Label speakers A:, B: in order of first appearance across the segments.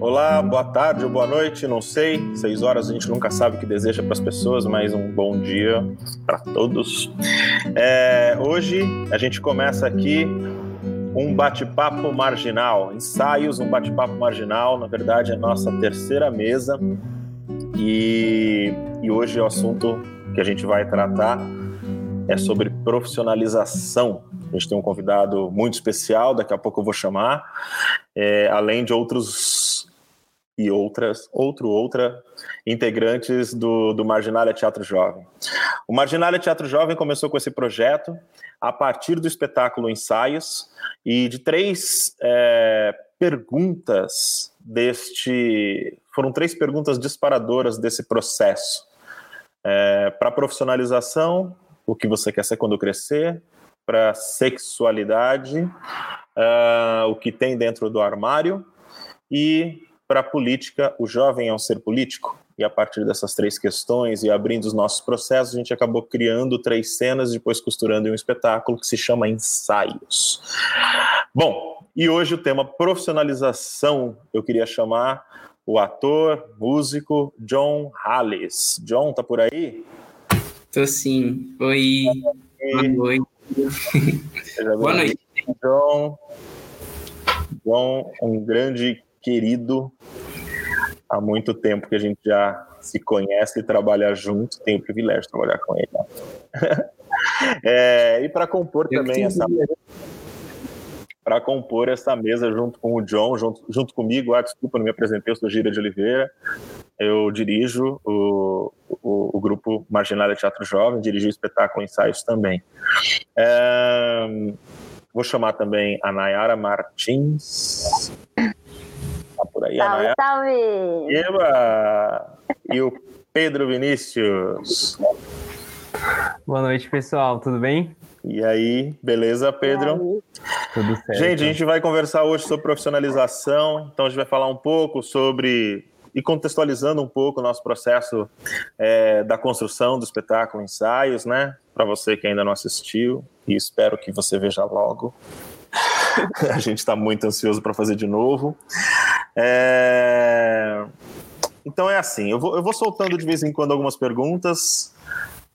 A: Olá, boa tarde ou boa noite, não sei. Seis horas a gente nunca sabe o que deseja para as pessoas, mas um bom dia para todos. É, hoje a gente começa aqui um bate-papo marginal, ensaios, um bate-papo marginal. Na verdade, é a nossa terceira mesa e, e hoje o assunto que a gente vai tratar é sobre profissionalização. A gente tem um convidado muito especial, daqui a pouco eu vou chamar, é, além de outros e outras, outro, outra integrantes do, do Marginália Teatro Jovem. O Marginália Teatro Jovem começou com esse projeto a partir do espetáculo Ensaios e de três é, perguntas deste. Foram três perguntas disparadoras desse processo. É, Para profissionalização, o que você quer ser quando crescer, para sexualidade, uh, o que tem dentro do armário, e para política, o jovem é um ser político. E a partir dessas três questões e abrindo os nossos processos, a gente acabou criando três cenas, depois costurando em um espetáculo que se chama Ensaios. Bom, e hoje o tema profissionalização, eu queria chamar o ator, músico John Halles. John, tá por aí?
B: Tô sim. Oi. Boa noite.
A: Boa noite. John. John, um grande querido. Há muito tempo que a gente já se conhece e trabalha junto. Tenho o privilégio de trabalhar com ele. é, e para compor eu também essa para compor essa mesa junto com o John, junto, junto comigo. Ah, desculpa, não me apresentei, eu sou Gira de Oliveira. Eu dirijo o, o, o grupo Marginália Teatro Jovem, dirijo o espetáculo Ensaios também. É, vou chamar também a Nayara Martins. Tá por aí,
C: salve,
A: a Nayara.
C: Salve!
A: Eba! E o Pedro Vinícius.
D: Boa noite, pessoal. Tudo bem?
A: E aí, beleza, Pedro?
D: Tudo certo.
A: Gente, a gente vai conversar hoje sobre profissionalização, então a gente vai falar um pouco sobre e contextualizando um pouco o nosso processo é, da construção do espetáculo Ensaios, né? Para você que ainda não assistiu, e espero que você veja logo. a gente está muito ansioso para fazer de novo. É... Então é assim, eu vou, eu vou soltando de vez em quando algumas perguntas.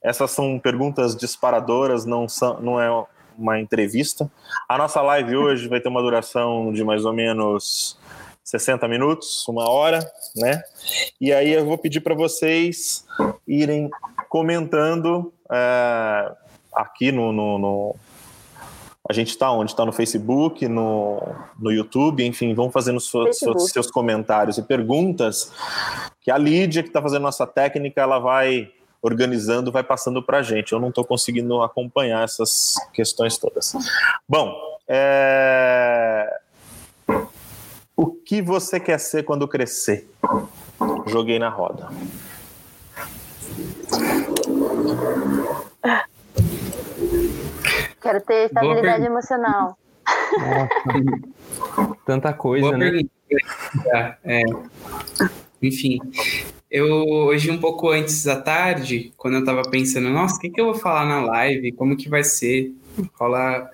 A: Essas são perguntas disparadoras, não, são, não é uma entrevista. A nossa live hoje vai ter uma duração de mais ou menos 60 minutos, uma hora, né? E aí eu vou pedir para vocês irem comentando é, aqui no, no, no, A gente está onde? Está no Facebook, no, no YouTube, enfim, vão fazendo seus, seus, seus comentários e perguntas que a Lídia, que está fazendo nossa técnica, ela vai organizando, vai passando para a gente. Eu não estou conseguindo acompanhar essas questões todas. Bom, é... o que você quer ser quando crescer? Joguei na roda.
C: Quero ter estabilidade emocional.
D: Nossa, tanta coisa,
B: Boa
D: né?
B: É. Enfim, eu hoje um pouco antes da tarde, quando eu tava pensando, nossa, o que, que eu vou falar na live? Como que vai ser? Rolar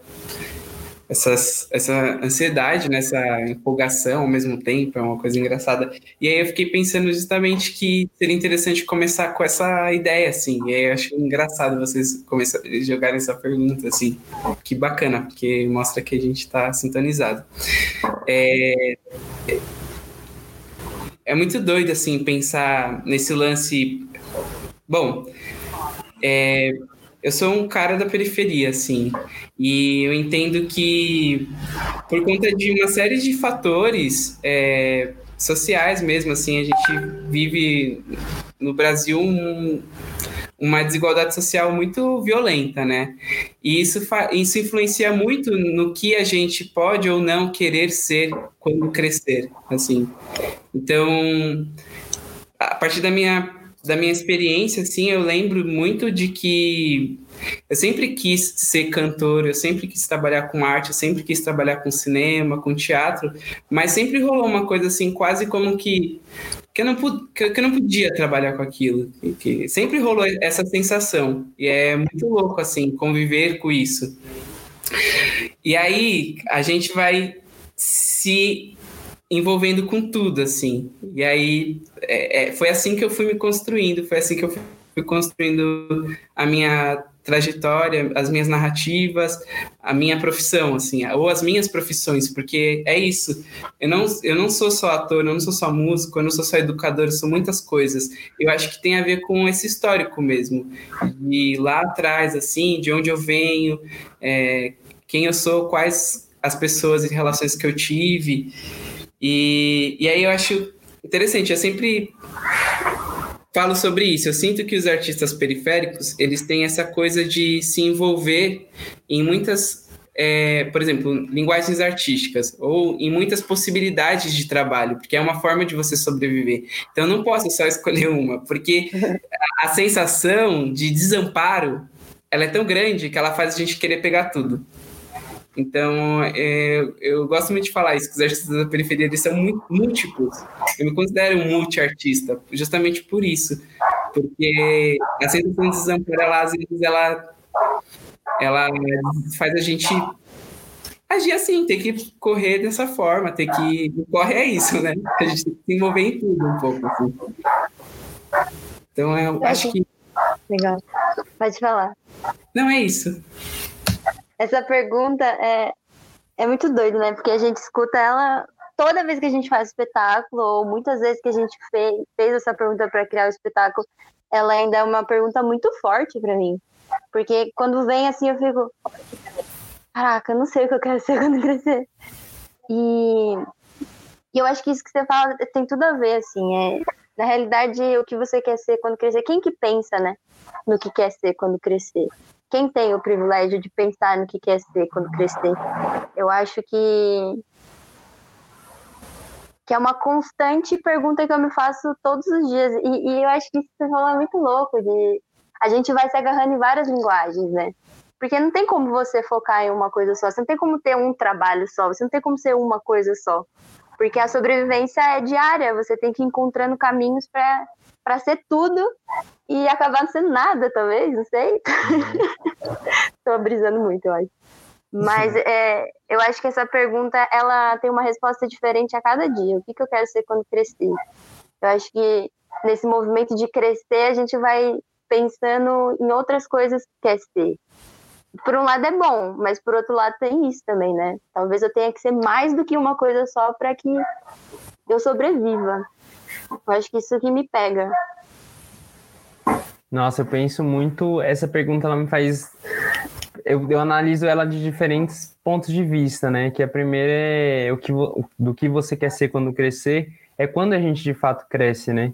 B: essas, essa ansiedade, nessa né? empolgação ao mesmo tempo, é uma coisa engraçada. E aí eu fiquei pensando justamente que seria interessante começar com essa ideia, assim. E aí eu acho engraçado vocês começarem jogarem essa pergunta, assim. Que bacana, porque mostra que a gente está sintonizado. É, é muito doido, assim, pensar nesse lance. Bom, é, eu sou um cara da periferia, assim, e eu entendo que por conta de uma série de fatores é, sociais mesmo, assim, a gente vive no Brasil um, uma desigualdade social muito violenta, né? E isso, isso influencia muito no que a gente pode ou não querer ser quando crescer, assim. Então, a partir da minha da minha experiência, assim, eu lembro muito de que eu sempre quis ser cantor, eu sempre quis trabalhar com arte, eu sempre quis trabalhar com cinema, com teatro, mas sempre rolou uma coisa assim, quase como que que eu não, que eu não podia trabalhar com aquilo. Que sempre rolou essa sensação. E é muito louco, assim, conviver com isso. E aí a gente vai se envolvendo com tudo, assim. E aí é, é, foi assim que eu fui me construindo, foi assim que eu fui construindo a minha trajetória, as minhas narrativas, a minha profissão, assim, ou as minhas profissões, porque é isso. Eu não, eu não sou só ator, eu não sou só músico, eu não sou só educador, eu sou muitas coisas. Eu acho que tem a ver com esse histórico mesmo. E lá atrás, assim, de onde eu venho, é, quem eu sou, quais as pessoas e relações que eu tive. E, e aí eu acho interessante, eu sempre falo sobre isso. Eu sinto que os artistas periféricos, eles têm essa coisa de se envolver em muitas, é, por exemplo, linguagens artísticas ou em muitas possibilidades de trabalho, porque é uma forma de você sobreviver. Então eu não posso só escolher uma, porque a sensação de desamparo, ela é tão grande que ela faz a gente querer pegar tudo. Então, é, eu gosto muito de falar isso, que os artistas da periferia eles são muito múltiplos. Eu me considero um multi-artista, justamente por isso. Porque a sensação de desamparo, ela, às vezes, ela, ela faz a gente agir assim, ter que correr dessa forma, ter que. Corre é isso, né? A gente tem que se envolver em tudo um pouco. Assim. Então, eu acho que.
C: Legal. Pode falar.
B: Não, é isso.
C: Essa pergunta é, é muito doido, né? Porque a gente escuta ela toda vez que a gente faz espetáculo, ou muitas vezes que a gente fez, fez essa pergunta para criar o espetáculo, ela ainda é uma pergunta muito forte para mim. Porque quando vem assim, eu fico. Caraca, eu não sei o que eu quero ser quando crescer. E, e eu acho que isso que você fala tem tudo a ver, assim. É, na realidade, o que você quer ser quando crescer, quem que pensa, né? No que quer ser quando crescer? Quem tem o privilégio de pensar no que quer ser quando crescer. Eu acho que que é uma constante pergunta que eu me faço todos os dias e, e eu acho que isso é muito louco de a gente vai se agarrando em várias linguagens, né? Porque não tem como você focar em uma coisa só, você não tem como ter um trabalho só, você não tem como ser uma coisa só. Porque a sobrevivência é diária, você tem que ir encontrando caminhos para para ser tudo e acabar não sendo nada, talvez, não sei. Tô brisando muito, eu acho. Mas é, eu acho que essa pergunta ela tem uma resposta diferente a cada dia. O que, que eu quero ser quando crescer? Eu acho que nesse movimento de crescer a gente vai pensando em outras coisas que quer ser. Por um lado é bom, mas por outro lado tem isso também, né? Talvez eu tenha que ser mais do que uma coisa só para que eu sobreviva. Eu acho que isso que me pega.
D: Nossa, eu penso muito. Essa pergunta ela me faz. Eu, eu analiso ela de diferentes pontos de vista, né? Que a primeira é o que, do que você quer ser quando crescer, é quando a gente de fato cresce, né?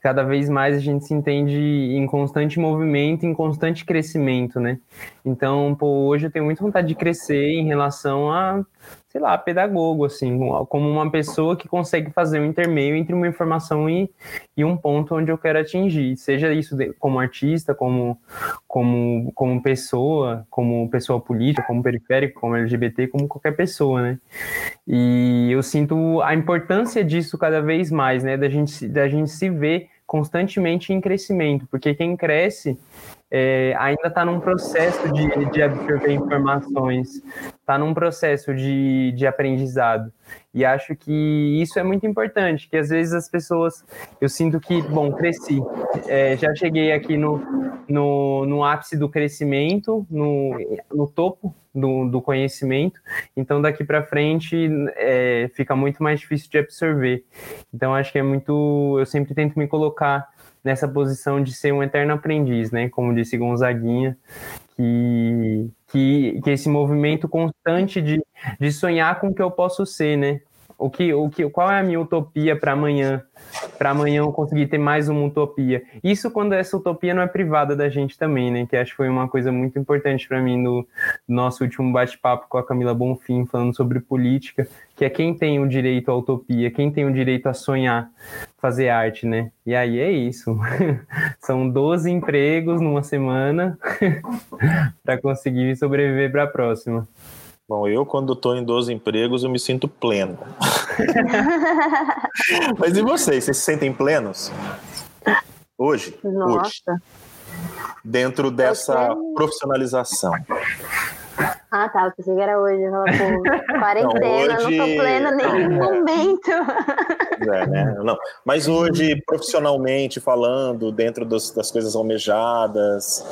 D: cada vez mais a gente se entende em constante movimento, em constante crescimento, né? Então, pô, hoje eu tenho muita vontade de crescer em relação a sei lá, pedagogo, assim, como uma pessoa que consegue fazer um intermeio entre uma informação e, e um ponto onde eu quero atingir, seja isso de, como artista, como, como, como pessoa, como pessoa política, como periférico, como LGBT, como qualquer pessoa, né? E eu sinto a importância disso cada vez mais, né, da gente, da gente se ver constantemente em crescimento, porque quem cresce é, ainda está num processo de, de absorver informações, está num processo de, de aprendizado. E acho que isso é muito importante, que às vezes as pessoas, eu sinto que, bom, cresci, é, já cheguei aqui no, no, no ápice do crescimento, no, no topo do, do conhecimento, então daqui para frente é, fica muito mais difícil de absorver. Então acho que é muito, eu sempre tento me colocar nessa posição de ser um eterno aprendiz, né? Como disse Gonzaguinha, que, que, que esse movimento constante de, de sonhar com o que eu posso ser, né? O que, o que, qual é a minha utopia para amanhã? Para amanhã eu conseguir ter mais uma utopia. Isso quando essa utopia não é privada da gente também, né? Que acho que foi uma coisa muito importante para mim no nosso último bate-papo com a Camila Bonfim, falando sobre política, que é quem tem o direito à utopia, quem tem o direito a sonhar, fazer arte, né? E aí é isso. São 12 empregos numa semana para conseguir sobreviver para a próxima.
A: Bom, eu quando estou em 12 empregos eu me sinto pleno. Mas e vocês? Vocês se sentem plenos? Hoje?
C: Nossa.
A: Hoje. Dentro dessa profissionalização.
C: Ah, tá. Eu pensei que era hoje. Eu falava, pô, quarentena, não,
A: hoje-
C: tô plena nenhum momento.
A: É, né? Não. Mas hoje, profissionalmente falando, dentro dos- das coisas almejadas,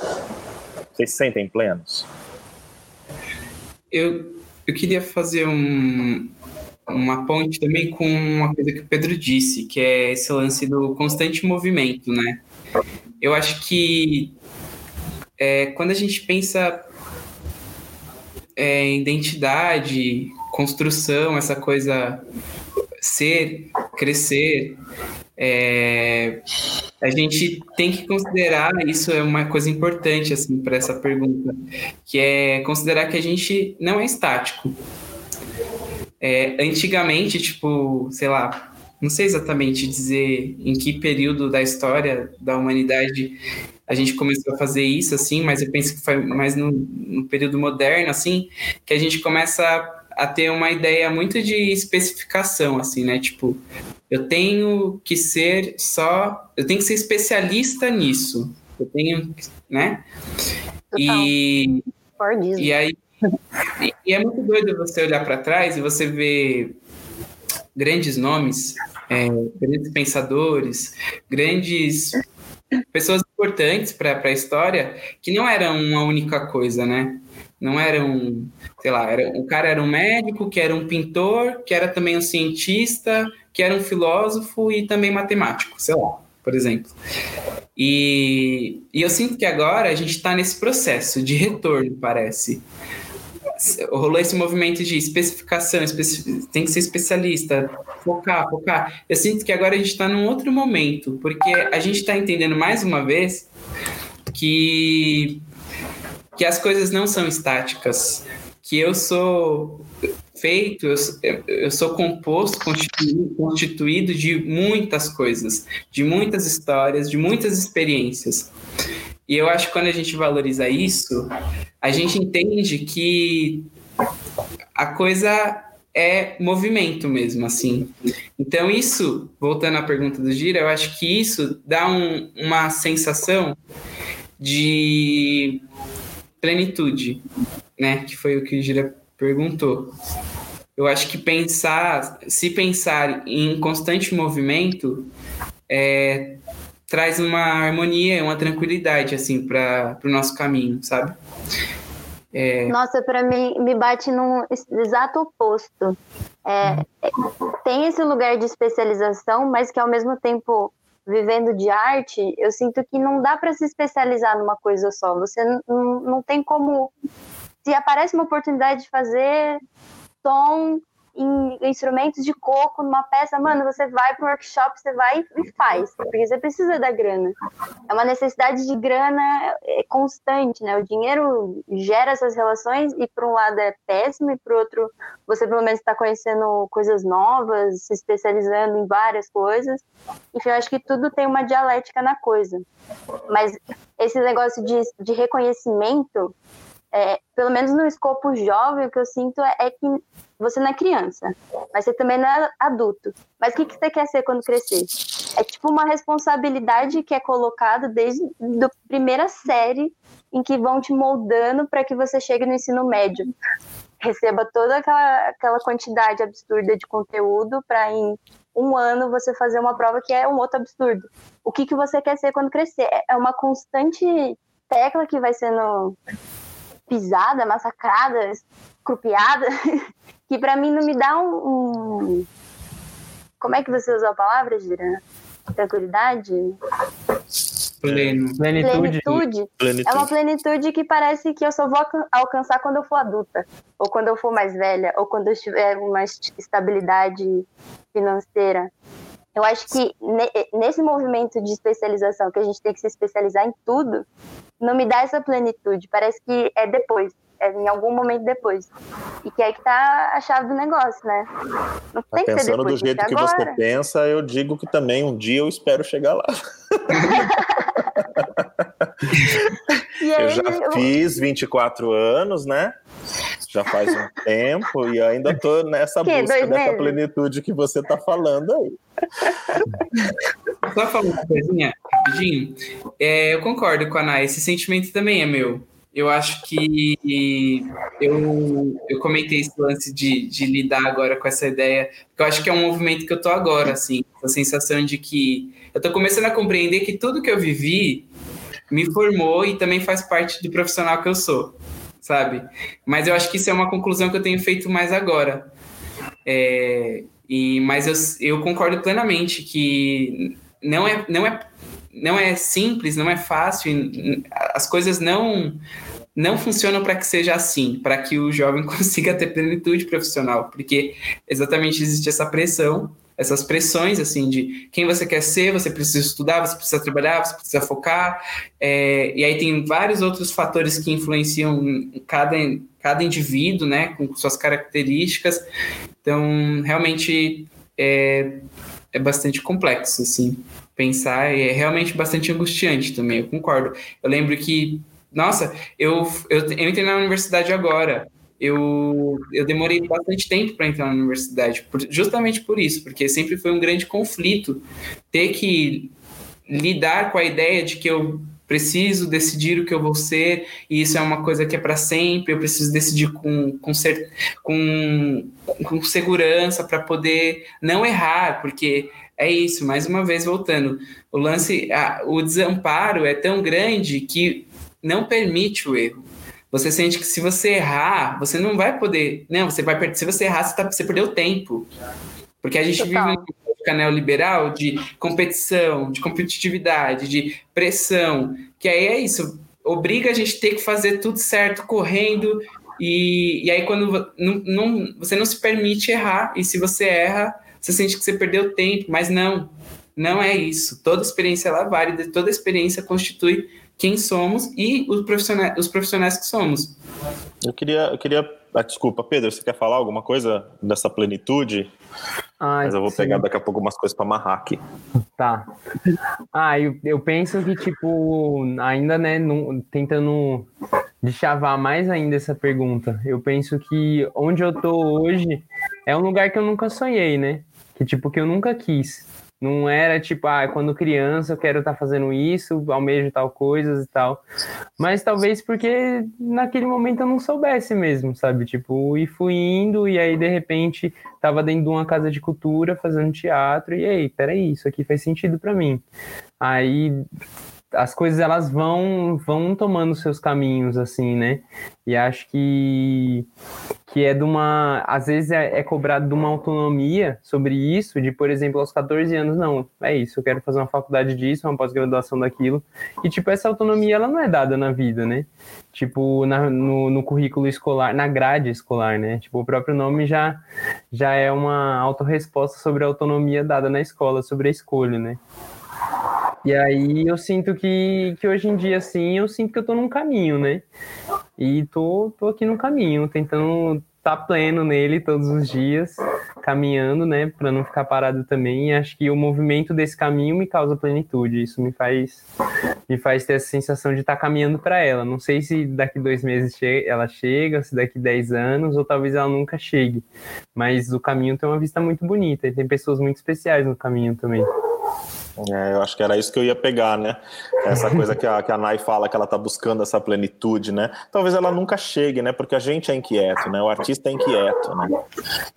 A: vocês se sentem plenos?
B: Eu, eu queria fazer um, uma ponte também com uma coisa que o Pedro disse, que é esse lance do constante movimento, né? Eu acho que é, quando a gente pensa é, identidade, construção, essa coisa ser, crescer, é, a gente tem que considerar isso é uma coisa importante assim para essa pergunta, que é considerar que a gente não é estático. É, antigamente, tipo, sei lá, não sei exatamente dizer em que período da história da humanidade a gente começou a fazer isso, assim, mas eu penso que foi mais no, no período moderno, assim, que a gente começa a, a ter uma ideia muito de especificação, assim, né? Tipo, eu tenho que ser só, eu tenho que ser especialista nisso. Eu tenho, né? E, e aí e, e é muito doido você olhar para trás e você ver grandes nomes, é, grandes pensadores, grandes pessoas importantes para a história que não eram uma única coisa, né? Não eram, sei lá, era, o cara era um médico, que era um pintor, que era também um cientista, que era um filósofo e também matemático, sei lá, por exemplo. E, e eu sinto que agora a gente está nesse processo de retorno, parece. Rolou esse movimento de especificação, especi- tem que ser especialista, focar, focar. Eu sinto que agora a gente está num outro momento, porque a gente está entendendo mais uma vez que, que as coisas não são estáticas, que eu sou feito, eu, eu sou composto, constituído, constituído de muitas coisas, de muitas histórias, de muitas experiências. E eu acho que quando a gente valoriza isso, a gente entende que a coisa é movimento mesmo, assim. Então, isso, voltando à pergunta do Gira, eu acho que isso dá um- uma sensação de plenitude, né? Que foi o que o Gira perguntou. Eu acho que pensar, se pensar em constante movimento, é, traz uma harmonia, uma tranquilidade, assim, para o nosso caminho, sabe?
C: Nossa, pra mim me bate num exato oposto. É, é, tem esse lugar de especialização, mas que ao mesmo tempo vivendo de arte, eu sinto que não dá para se especializar numa coisa só. Você não, não tem como. Se aparece uma oportunidade de fazer som em instrumentos de coco numa peça, mano, você vai para um workshop, você vai e faz, porque você precisa da grana. É uma necessidade de grana é, constante, né? O dinheiro gera essas relações e por um lado é péssimo e por outro você pelo menos está conhecendo coisas novas, se especializando em várias coisas. Enfim, eu acho que tudo tem uma dialética na coisa. Mas esse negócio de, de reconhecimento, é, pelo menos no escopo jovem, o que eu sinto é, é que você não é criança, mas você também não é adulto. Mas o que, que você quer ser quando crescer? É tipo uma responsabilidade que é colocada desde a primeira série em que vão te moldando para que você chegue no ensino médio. Receba toda aquela, aquela quantidade absurda de conteúdo para em um ano você fazer uma prova que é um outro absurdo. O que, que você quer ser quando crescer? É uma constante tecla que vai sendo pisada, massacrada, escrupiada, que para mim não me dá um, um- Como é que você usou a palavra, Gira? Tranquilidade?
B: Pleno.
D: Plenitude.
C: Plenitude?
A: Plenitude.
C: É uma plenitude que parece que eu só vou alcan- alcançar quando eu for adulta, ou quando eu for mais velha, ou quando eu tiver uma est- estabilidade financeira. Eu acho que ne- nesse movimento de especialização, que a gente tem que se especializar em tudo, não me dá essa plenitude. Parece que é depois, é em algum momento depois. E que é que tá a chave do negócio, né? Não
A: Tá
C: tem que ser
A: pensando
C: depois,
A: do jeito que você pensa, eu digo que também um dia eu espero chegar lá.
C: Aí,
A: Eu já
C: eu-
A: fiz 24 anos, né? já faz um tempo e ainda tô nessa que, busca dessa meses? plenitude que você tá falando aí.
B: Só falar uma coisinha rapidinho. É, eu concordo com a Ana, esse sentimento também é meu. Eu acho que eu, eu comentei esse lance de, de lidar agora com essa ideia, porque eu acho que é um movimento que eu tô agora, assim, a sensação de que eu tô começando a compreender que tudo que eu vivi me formou e também faz parte do profissional que eu sou, sabe? Mas eu acho que isso é uma conclusão que eu tenho feito mais agora. É, e, mas eu, eu concordo plenamente que não é, não, é, não é simples, não é fácil, as coisas não não funcionam para que seja assim, para que o jovem consiga ter plenitude profissional, porque exatamente existe essa pressão essas pressões, assim, de quem você quer ser, você precisa estudar, você precisa trabalhar, você precisa focar, é, e aí tem vários outros fatores que influenciam cada, cada indivíduo, né, com suas características, então, realmente, é, é bastante complexo, assim, pensar, é realmente bastante angustiante também, eu concordo. Eu lembro que, nossa, eu, eu, eu entrei na universidade agora, eu, eu demorei bastante tempo para entrar na universidade, por, justamente por isso, porque sempre foi um grande conflito ter que lidar com a ideia de que eu preciso decidir o que eu vou ser, e isso é uma coisa que é para sempre, eu preciso decidir com, com, ser, com, com segurança para poder não errar, porque é isso, mais uma vez voltando, o lance, a, o desamparo é tão grande que não permite o erro. Você sente que se você errar, você não vai poder. Não, você vai Se você errar, você, tá, você perdeu tempo. Porque a gente Total. vive um lógica neoliberal de competição, de competitividade, de pressão, que aí é isso. Obriga a gente a ter que fazer tudo certo, correndo, e, e aí quando não, não, você não se permite errar, e se você erra, você sente que você perdeu tempo, mas não, não é isso. Toda experiência é válida, toda experiência constitui quem somos e os profissionais, os profissionais que somos.
A: Eu queria, eu queria. Ah, desculpa, Pedro, você quer falar alguma coisa dessa plenitude? Ai, Mas eu vou sim. pegar daqui a pouco umas coisas para amarrar aqui.
D: Tá. Ah, eu, eu penso que, tipo, ainda, né, tentando chavar mais ainda essa pergunta, eu penso que onde eu tô hoje é um lugar que eu nunca sonhei, né? Que, tipo, que eu nunca quis. Não era tipo, ah, quando criança eu quero estar tá fazendo isso, almejo tal coisas e tal. Mas talvez porque naquele momento eu não soubesse mesmo, sabe? Tipo, e fui indo e aí de repente tava dentro de uma casa de cultura fazendo teatro e aí, peraí, isso aqui faz sentido para mim. Aí as coisas elas vão vão tomando seus caminhos assim, né? E acho que que é de uma às vezes é, é, cobrado de uma autonomia sobre isso, de por exemplo, aos 14 anos não, é isso, eu quero fazer uma faculdade disso, uma pós-graduação daquilo. E tipo essa autonomia ela não é dada na vida, né? Tipo na, no, no currículo escolar, na grade escolar, né? Tipo o próprio nome já já é uma autorresposta sobre a autonomia dada na escola, sobre a escolha, né? E aí eu sinto que, que hoje em dia, assim, eu sinto que eu tô num caminho, né? E tô, tô aqui no caminho, tentando estar tá pleno nele todos os dias, caminhando, né, para não ficar parado também. E acho que o movimento desse caminho me causa plenitude. Isso me faz me faz ter essa sensação de estar tá caminhando para ela. Não sei se daqui dois meses che ela chega, se daqui dez anos, ou talvez ela nunca chegue. Mas o caminho tem uma vista muito bonita e tem pessoas muito especiais no caminho também.
A: É, eu acho que era isso que eu ia pegar, né? Essa coisa que a, que a Nai fala que ela está buscando essa plenitude, né? Talvez ela nunca chegue, né? Porque a gente é inquieto, né? O artista é inquieto, né?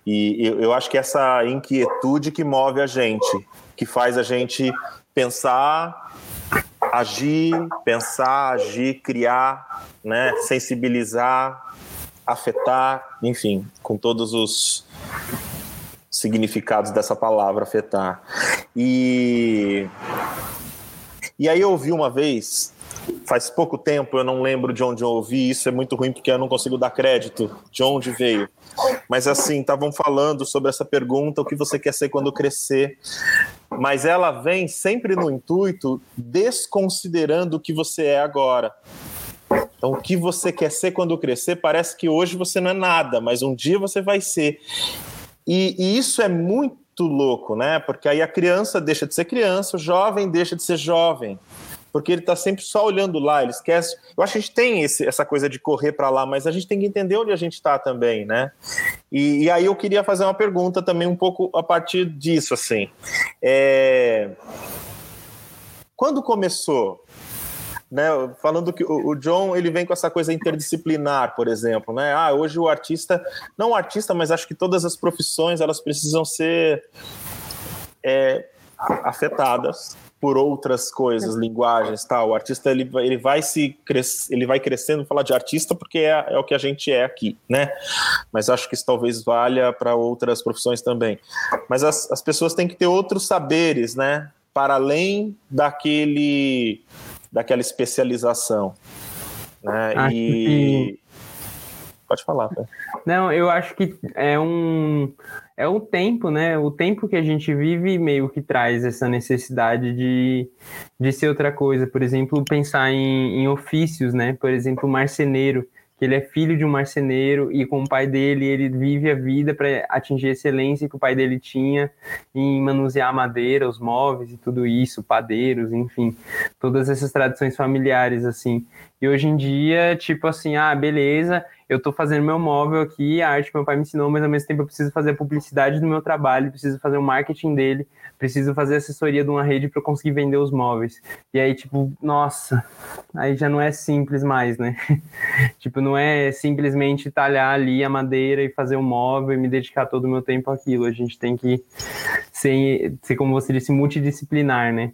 A: E eu, eu acho que essa inquietude que move a gente, que faz a gente pensar, agir, pensar, agir, criar, né? Sensibilizar, afetar, enfim, com todos os significados dessa palavra afetar. E e aí eu ouvi uma vez, faz pouco tempo, eu não lembro de onde eu ouvi, isso é muito ruim porque eu não consigo dar crédito de onde veio. Mas assim, estavam falando sobre essa pergunta, o que você quer ser quando crescer. Mas ela vem sempre no intuito desconsiderando o que você é agora. Então, o que você quer ser quando crescer, parece que hoje você não é nada, mas um dia você vai ser. E, e, isso é muito louco, né? Porque aí a criança deixa de ser criança, o jovem deixa de ser jovem. porque ele está sempre só olhando lá, ele esquece. Eu acho que a gente tem esse, essa coisa de correr para lá, mas a gente tem que entender onde a gente está também, né? E, e, aí eu queria fazer uma pergunta também um pouco a partir disso, assim. É... Quando começou? Né, falando que o, John ele vem com essa coisa interdisciplinar, por exemplo, né? Ah, hoje o artista, não o artista, mas acho que todas as profissões elas precisam ser é, afetadas por outras coisas, linguagens, tal. O artista ele, ele vai se ele vai crescendo falar de artista porque é, é o que a gente é aqui, né? Mas acho que isso talvez valha para outras profissões também. Mas as, as pessoas têm que ter outros saberes, né? Para além daquele daquela especialização. Né?
D: Acho e... Que...
A: Pode falar. Tá?
D: Não, eu acho que é um é o tempo, né? O tempo que a gente vive meio que traz essa necessidade de, de ser outra coisa. Por exemplo, pensar em, em ofícios, né? Por exemplo, marceneiro que ele é filho de um marceneiro e com o pai dele ele vive a vida para atingir a excelência que o pai dele tinha em manusear a madeira, os móveis e tudo isso, padeiros, enfim, todas essas tradições familiares assim. E hoje em dia, tipo assim, ah, beleza, eu estou fazendo meu móvel aqui, a arte que meu pai me ensinou, mas ao mesmo tempo eu preciso fazer a publicidade do meu trabalho, preciso fazer o marketing dele, preciso fazer assessoria de uma rede para conseguir vender os móveis. E aí, tipo, nossa, aí já não é simples mais, né? tipo, não é simplesmente talhar ali a madeira e fazer o móvel e me dedicar todo o meu tempo àquilo. A gente tem que ser, ser como você disse, multidisciplinar, né?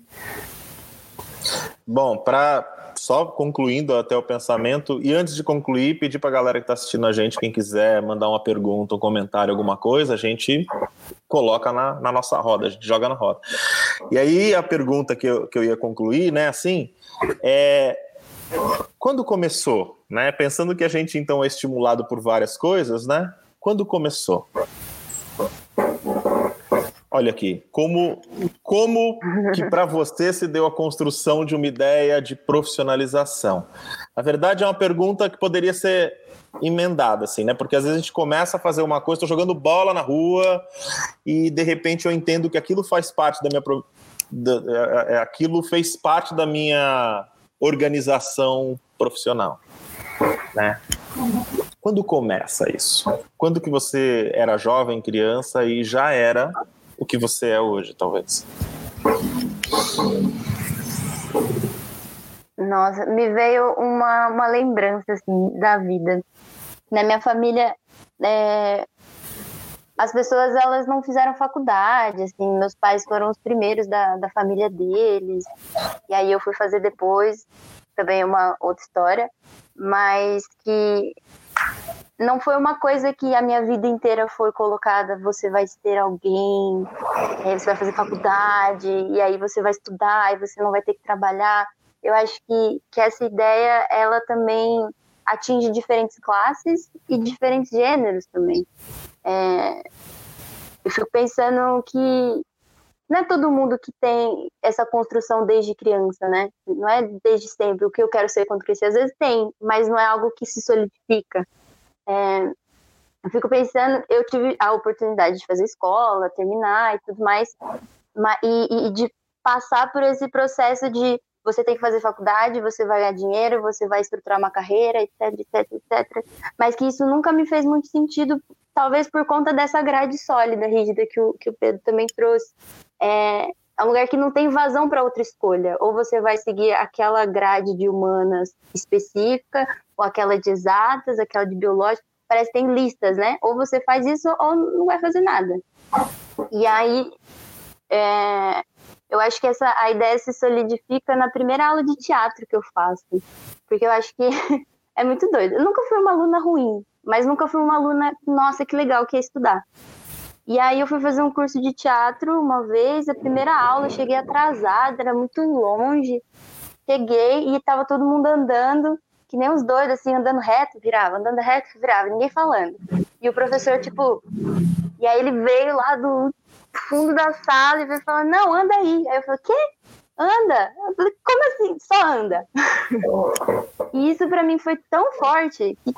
A: Bom, para só concluindo até o pensamento, e antes de concluir, pedir para a galera que está assistindo a gente, quem quiser mandar uma pergunta, um comentário, alguma coisa, a gente coloca na, na nossa roda, a gente joga na roda. E aí a pergunta que eu, que eu ia concluir, né, assim, é quando começou, né? Pensando que a gente então é estimulado por várias coisas, né? Quando começou? Olha aqui, como, como que para você se deu a construção de uma ideia de profissionalização? Na verdade, é uma pergunta que poderia ser emendada, assim, né? Porque às vezes a gente começa a fazer uma coisa, estou jogando bola na rua e de repente eu entendo que aquilo faz parte da minha. Da, é, é, aquilo fez parte da minha organização profissional, né? Quando começa isso? Quando que você era jovem, criança e já era o que você é hoje, talvez?
C: Nossa, me veio uma, uma lembrança assim, da vida. Na minha família, é, as pessoas elas não fizeram faculdade, assim, meus pais foram os primeiros da, da família deles, e aí eu fui fazer depois, também uma outra história, mas que não foi uma coisa que a minha vida inteira foi colocada, você vai ter alguém, você vai fazer faculdade, e aí você vai estudar, e você não vai ter que trabalhar. Eu acho que, que essa ideia, ela também atinge diferentes classes e diferentes gêneros também. É, eu fico pensando que não é todo mundo que tem essa construção desde criança, né? Não é desde sempre o que eu quero ser quando crescer. Às vezes tem, mas não é algo que se solidifica. É, eu fico pensando, eu tive a oportunidade de fazer escola, terminar e tudo mais, e, e de passar por esse processo de você tem que fazer faculdade, você vai ganhar dinheiro, você vai estruturar uma carreira, etc, etc, etc. Mas que isso nunca me fez muito sentido, talvez por conta dessa grade sólida, rígida, que o, que o Pedro também trouxe. É, é um lugar que não tem vazão para outra escolha. Ou você vai seguir aquela grade de humanas específica, ou aquela de exatas, aquela de biológica. Parece que tem listas, né? Ou você faz isso ou não vai fazer nada. E aí, é, eu acho que essa, a ideia se solidifica na primeira aula de teatro que eu faço. Porque eu acho que é muito doido. Eu nunca fui uma aluna ruim, mas nunca fui uma aluna, nossa, que legal que é estudar. E aí eu fui fazer um curso de teatro uma vez, a primeira aula, eu cheguei atrasada, era muito longe. Cheguei e tava todo mundo andando, que nem os doidos, assim, andando reto, virava, andando reto, virava, ninguém falando. E o professor, tipo. E aí ele veio lá do fundo da sala e veio falando: Não, anda aí. Aí eu falei: Quê? Anda? Eu falei, Como assim? Só anda. e isso para mim foi tão forte que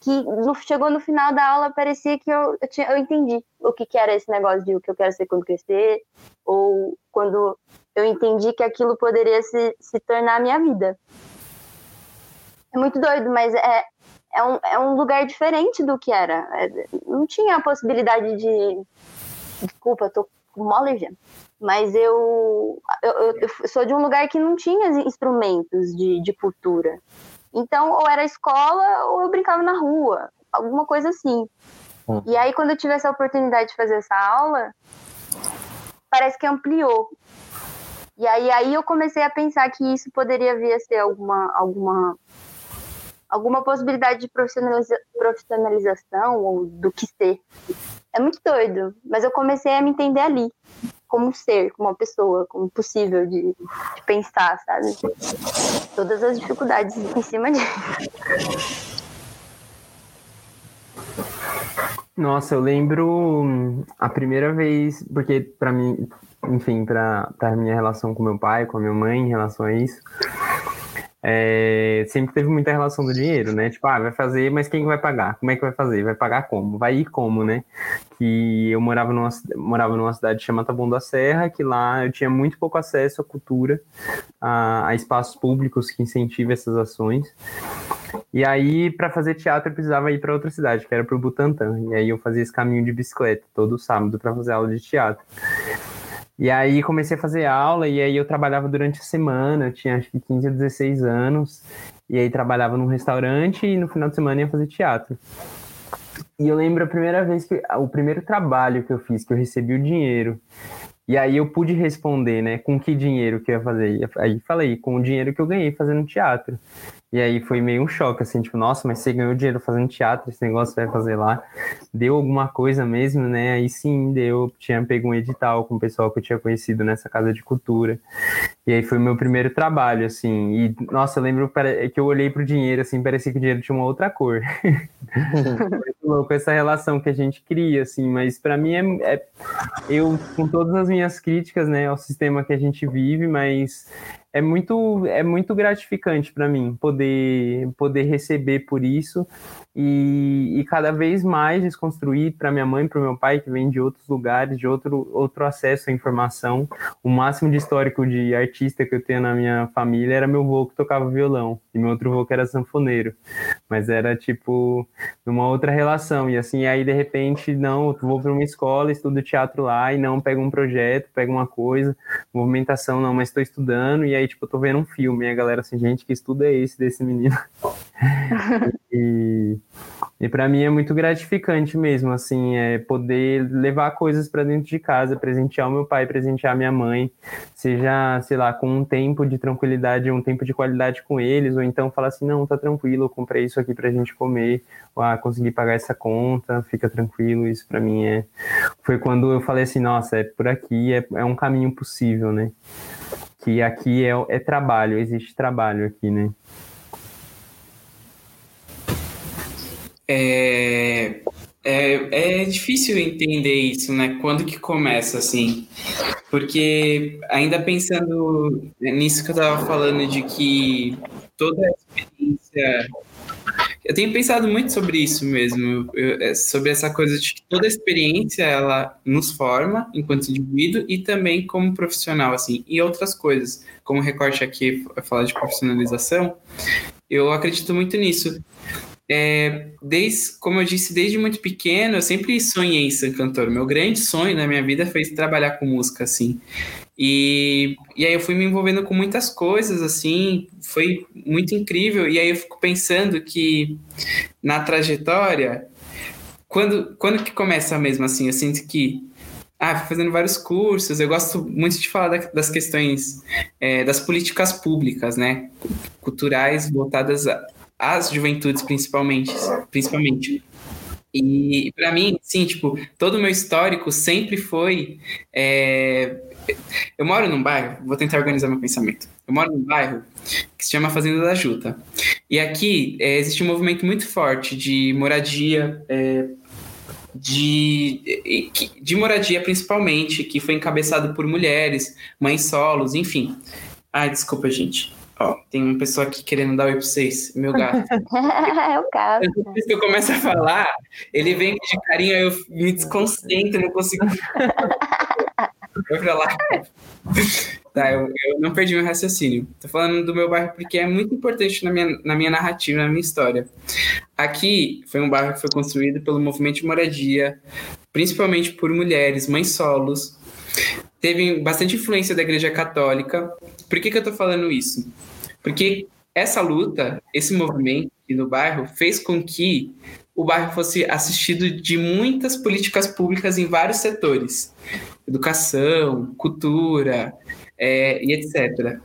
C: que no, chegou no final da aula, parecia que eu, eu, tinha, eu entendi o que, que era esse negócio de o que eu quero ser quando crescer, ou quando eu entendi que aquilo poderia se, se tornar a minha vida. É muito doido, mas é, é, um, é um lugar diferente do que era. É, não tinha a possibilidade de. Desculpa, eu tô com mó alergia. Mas eu, eu, eu, sou de um lugar que não tinha instrumentos de, de cultura. Então, ou era escola ou eu brincava na rua, alguma coisa assim. Hum. E aí, quando eu tive essa oportunidade de fazer essa aula, parece que ampliou. E aí, aí eu comecei a pensar que isso poderia vir a ser alguma, alguma, alguma possibilidade de profissionaliza profissionalização ou do que ser. É muito doido, mas eu comecei a me entender ali, como ser, como uma pessoa, como possível de, de pensar, sabe? Todas as dificuldades em cima disso.
D: Nossa, eu lembro a primeira vez, porque para mim, enfim, para minha relação com meu pai, com a minha mãe em relação a isso, é, sempre teve muita relação do dinheiro, né? Tipo, ah, vai fazer, mas quem vai pagar? Como é que vai fazer? Vai pagar como? Vai ir como, né? Que eu morava numa, morava numa cidade chamada Taboão da Serra, que lá eu tinha muito pouco acesso à cultura, a, a espaços públicos que incentivam essas ações. E aí, para fazer teatro, eu precisava ir para outra cidade, que era para o Butantã. E aí eu fazia esse caminho de bicicleta todo sábado para fazer aula de teatro. E aí comecei a fazer aula, e aí eu trabalhava durante a semana, eu tinha acho que 15 ou 16 anos, e aí trabalhava num restaurante e no final de semana ia fazer teatro. E eu lembro a primeira vez que o primeiro trabalho que eu fiz, que eu recebi o dinheiro. E aí eu pude responder, né, com que dinheiro que eu ia fazer. Aí falei, com o dinheiro que eu ganhei fazendo teatro. E aí foi meio um choque, assim, tipo, nossa, mas você ganhou dinheiro fazendo teatro, esse negócio vai fazer lá. Deu alguma coisa mesmo, né? Aí sim, deu. Tinha pego um edital com o pessoal que eu tinha conhecido nessa casa de cultura. E aí foi o meu primeiro trabalho, assim. E, nossa, eu lembro que eu olhei pro dinheiro, assim, parecia que o dinheiro tinha uma outra cor. Muito louco essa relação que a gente cria, assim. Mas para mim é, é. Eu, com todas as minhas críticas, né, ao sistema que a gente vive, mas é muito, é muito gratificante para mim poder, poder receber por isso e, e cada vez mais desconstruir para minha mãe, para o meu pai, que vem de outros lugares, de outro, outro acesso à informação. O máximo de histórico de artista que eu tenho na minha família era meu avô que tocava violão e meu outro avô que era sanfoneiro, mas era tipo numa outra relação. E assim, aí de repente, não, eu vou para uma escola, estudo teatro lá e não pego um projeto, pego uma coisa, movimentação não, mas estou estudando e aí tipo, eu tô vendo um filme e a galera assim, gente, que estudo é esse desse menino? e e para mim é muito gratificante mesmo, assim, é poder levar coisas para dentro de casa, presentear o meu pai, presentear minha mãe, seja, sei lá, com um tempo de tranquilidade, um tempo de qualidade com eles, ou então falar assim, não, tá tranquilo, eu comprei isso aqui pra gente comer, ou ah, consegui pagar essa conta, fica tranquilo, isso para mim é foi quando eu falei assim, nossa, é por aqui, é, é um caminho possível, né? Que aqui é, é trabalho, existe trabalho aqui, né?
B: É, é, é difícil entender isso, né? Quando que começa, assim? Porque ainda pensando nisso que eu estava falando, de que toda a experiência... Eu tenho pensado muito sobre isso mesmo, eu, é, sobre essa coisa de que toda experiência, ela nos forma enquanto indivíduo e também como profissional, assim, e outras coisas, como recorte aqui, falar de profissionalização, eu acredito muito nisso é, desde, como eu disse, desde muito pequeno, eu sempre sonhei em ser cantor. Meu grande sonho na minha vida foi trabalhar com música, assim. E, e aí eu fui me envolvendo com muitas coisas, assim, foi muito incrível. E aí eu fico pensando que na trajetória, quando, quando que começa mesmo, assim? Eu sinto que ah, fui fazendo vários cursos. Eu gosto muito de falar da, das questões é, das políticas públicas, né? Culturais voltadas a, as juventudes principalmente, principalmente. E para mim, sim, tipo, todo o meu histórico sempre foi. É... Eu moro num bairro, vou tentar organizar meu pensamento. Eu moro num bairro que se chama Fazenda da Juta. E aqui é, existe um movimento muito forte de moradia, é, de, de moradia principalmente, que foi encabeçado por mulheres, mães solos, enfim. Ai, desculpa, gente. Ó, tem uma pessoa aqui querendo dar oi pra vocês, meu gato.
C: é o gato.
B: Depois que eu começo a falar, ele vem de carinho, aí eu me desconcentro, não consigo. Foi pra lá. Tá, eu, eu, não perdi meu raciocínio. Tô falando do meu bairro porque é muito importante na minha, na minha narrativa, na minha história. Aqui foi um bairro que foi construído pelo movimento de moradia, principalmente por mulheres, mães solos. Teve bastante influência da Igreja Católica. Por que, que eu tô falando isso? Porque essa luta, esse movimento no bairro, fez com que o bairro fosse assistido de muitas políticas públicas em vários setores: educação, cultura é, e etc.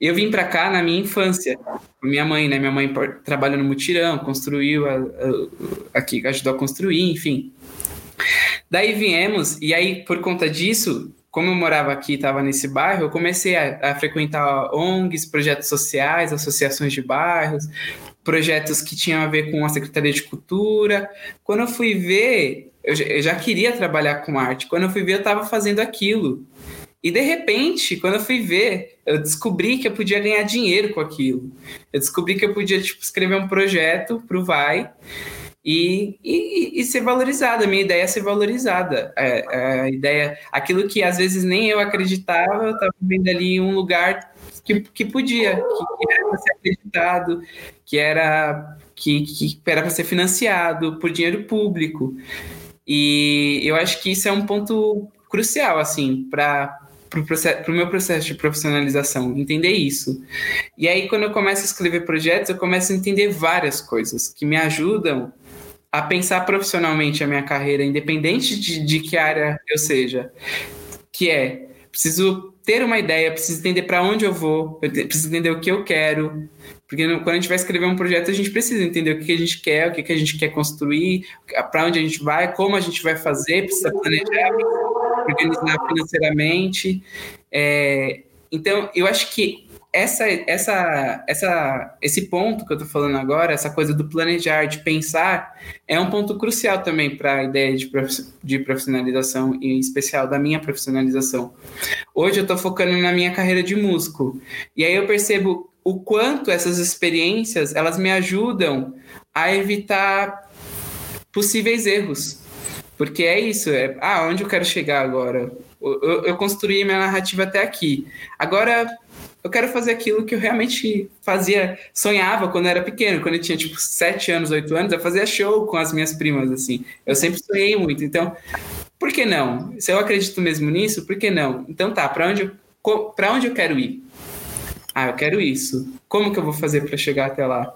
B: Eu vim para cá na minha infância, com minha mãe, né? Minha mãe trabalhou no mutirão, construiu a, a, aqui, ajudou a construir, enfim. Daí viemos, e aí por conta disso, como eu morava aqui, estava nesse bairro, eu comecei a, a, frequentar ONGs, projetos sociais, associações de bairros, projetos que tinham a ver com a Secretaria de Cultura. Quando eu fui ver, eu já, eu já queria trabalhar com arte. Quando eu fui ver, eu estava fazendo aquilo. E de repente, quando eu fui ver, eu descobri que eu podia ganhar dinheiro com aquilo. Eu descobri que eu podia tipo, escrever um projeto para o Vai e, e, e, ser valorizada. A minha ideia é ser valorizada. A, é, a ideia, aquilo que às vezes nem eu acreditava, eu estava vendo ali um lugar que, que podia, que, era para ser acreditado, que era que, que era para ser financiado por dinheiro público. E eu acho que isso é um ponto crucial, assim, para para o meu processo de profissionalização, entender isso. E aí, quando eu começo a escrever projetos, eu começo a entender várias coisas que me ajudam a pensar profissionalmente a minha carreira, independente de, de que área eu seja. Que é, preciso ter uma ideia, preciso entender para onde eu vou, eu preciso entender o que eu quero. Porque quando a gente vai escrever um projeto, a gente precisa entender o que a gente quer, o que a gente quer construir, para onde a gente vai, como a gente vai fazer, precisa planejar, organizar financeiramente. É, então, eu acho que essa, essa, essa, esse ponto que eu estou falando agora, essa coisa do planejar, de pensar, é um ponto crucial também para a ideia de, prof, de profissionalização, em especial da minha profissionalização. Hoje eu estou focando na minha carreira de músico, e aí eu percebo o quanto essas experiências elas me ajudam a evitar possíveis erros. Porque é isso, é, ah, onde eu quero chegar agora? Eu, eu construí minha narrativa até aqui. Agora, eu quero fazer aquilo que eu realmente fazia, sonhava quando eu era pequeno, quando eu tinha tipo 7 anos, 8 anos, eu fazia show com as minhas primas, assim. Eu sempre sonhei muito, então, por que não? Se eu acredito mesmo nisso, por que não? Então tá, para onde, para onde eu quero ir? Ah, eu quero isso. Como que eu vou fazer para chegar até lá?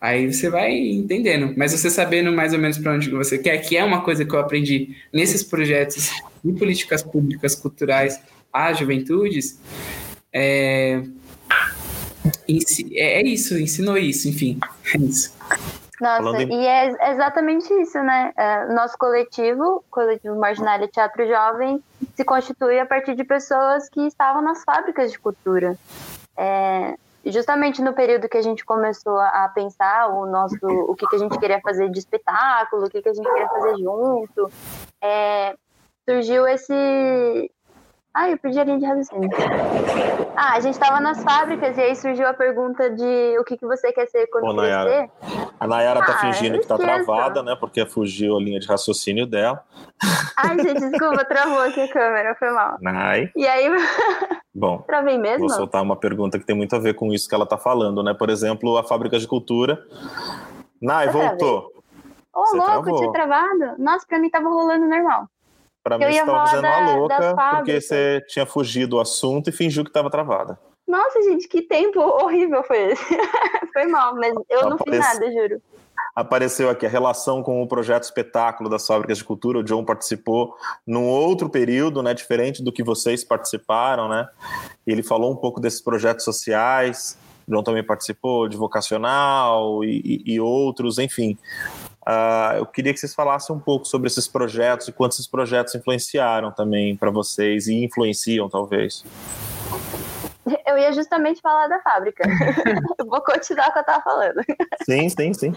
B: Aí você vai entendendo, mas você sabendo mais ou menos para onde você quer, que é uma coisa que eu aprendi nesses projetos de políticas públicas culturais às juventudes, é, é isso, ensinou isso, enfim, é isso.
C: Nossa, em... e é exatamente isso, né? É, nosso coletivo, coletivo Marginália Teatro Jovem, se constitui a partir de pessoas que estavam nas fábricas de cultura. É, justamente no período que a gente começou a pensar o nosso, o que, que a gente queria fazer de espetáculo, o que, que a gente queria fazer junto, é, surgiu esse, ah, eu perdi a linha de raciocínio. Ah, a gente estava nas fábricas e aí surgiu a pergunta de o que, que você quer ser quando Ô,
A: Nayara. A Nayara tá ah, fingindo que tá travada, né? Porque fugiu a linha de raciocínio dela.
C: Ai, gente, desculpa, travou aqui a câmera, foi mal.
A: Nay.
C: E aí.
A: Bom,
C: Travei mesmo?
A: vou soltar uma pergunta que tem muito a ver com isso que ela tá falando, né? Por exemplo, a fábrica de cultura. Nay, voltou.
C: Ô, oh, louco, travou. tinha travado? Nossa, pra mim tava rolando normal.
A: Pra mim, você estava fazendo uma louca porque você tinha fugido do assunto e fingiu que estava travada.
C: Nossa, gente, que tempo horrível foi esse. foi mal, mas eu Aparece... não fiz nada, juro.
A: Apareceu aqui a relação com o projeto espetáculo das fábricas de cultura. O John participou num outro período, né, diferente do que vocês participaram, né? Ele falou um pouco desses projetos sociais. O John também participou de vocacional e, e, e outros, enfim. Uh, eu queria que vocês falassem um pouco sobre esses projetos e quanto esses projetos influenciaram também para vocês e influenciam, talvez.
C: Eu ia justamente falar da fábrica. eu vou continuar o que eu estava falando.
A: Sim, sim, sim.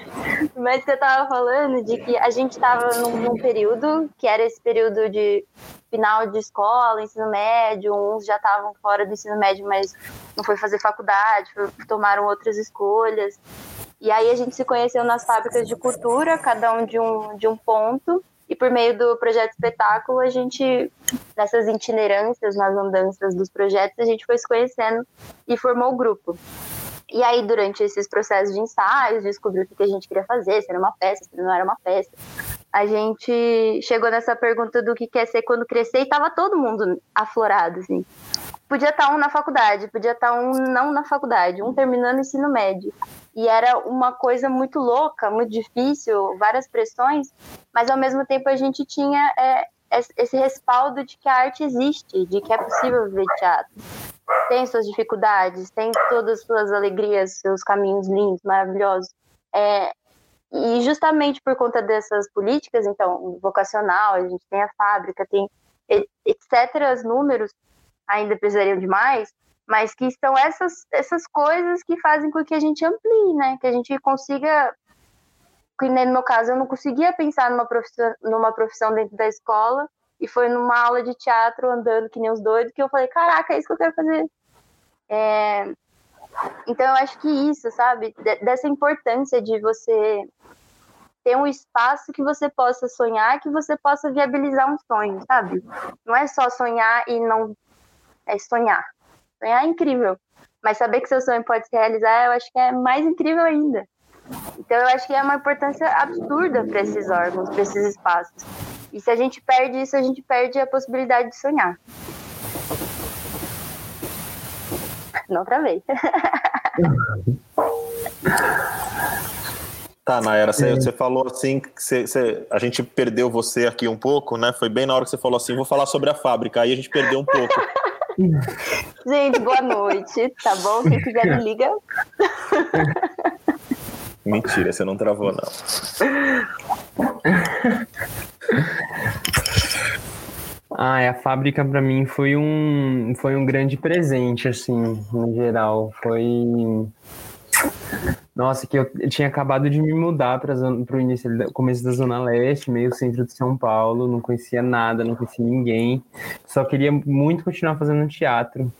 C: Mas você estava falando de que a gente estava num, num, período que era esse período de final de escola, ensino médio, uns já estavam fora do ensino médio, mas não foi fazer faculdade, tomaram outras escolhas. E aí a gente se conheceu nas fábricas de cultura, cada um de um, de um ponto. E por meio do projeto espetáculo, a gente, nessas itinerâncias, nas andanças dos projetos, a gente foi se conhecendo e formou o grupo. E aí, durante esses processos de ensaios, descobriu o que a gente queria fazer, se era uma festa, se não era uma festa. A gente chegou nessa pergunta do que quer ser quando crescer e tava todo mundo aflorado, assim. Podia estar tá um na faculdade, podia estar tá um não na faculdade, um terminando ensino médio. E era uma coisa muito louca, muito difícil, várias pressões, mas ao mesmo tempo a gente tinha é, esse respaldo de que a arte existe, de que é possível viver teatro. Tem suas dificuldades, tem todas as suas alegrias, seus caminhos lindos, maravilhosos. É, e justamente por conta dessas políticas, então, vocacional, a gente tem a fábrica, tem etc. números, ainda precisariam de mais, mas que são essas, essas coisas que fazem com que a gente amplie, né? Que a gente consiga. Que no meu caso, eu não conseguia pensar numa profissão, numa profissão dentro da escola, e foi numa aula de teatro, andando que nem os doidos, que eu falei: caraca, é isso que eu quero fazer. É... Então, eu acho que isso, sabe? Dessa importância de você ter um espaço que você possa sonhar, que você possa viabilizar um sonho, sabe? Não é só sonhar e não. É sonhar Sonhar é incrível. Mas saber que seu sonho pode se realizar, eu acho que é mais incrível ainda. Então, eu acho que é uma importância absurda para esses órgãos, para esses espaços. E se a gente perde isso, a gente perde a possibilidade de sonhar. Não travei.
A: Tá, Nayara, você, você falou assim que você, você, a gente perdeu você aqui um pouco, né? Foi bem na hora que você falou assim, vou falar sobre a fábrica, aí a gente perdeu um pouco.
C: Gente, boa noite, tá bom? Quem quiser me liga.
A: Mentira, você não travou, não.
D: Ah, a fábrica para mim foi um, foi um grande presente, assim, no geral. Foi nossa, que eu, tinha acabado de me mudar para o início, começo da Zona Leste, meio centro de São Paulo, não conhecia nada, não conhecia ninguém, só queria muito continuar fazendo teatro.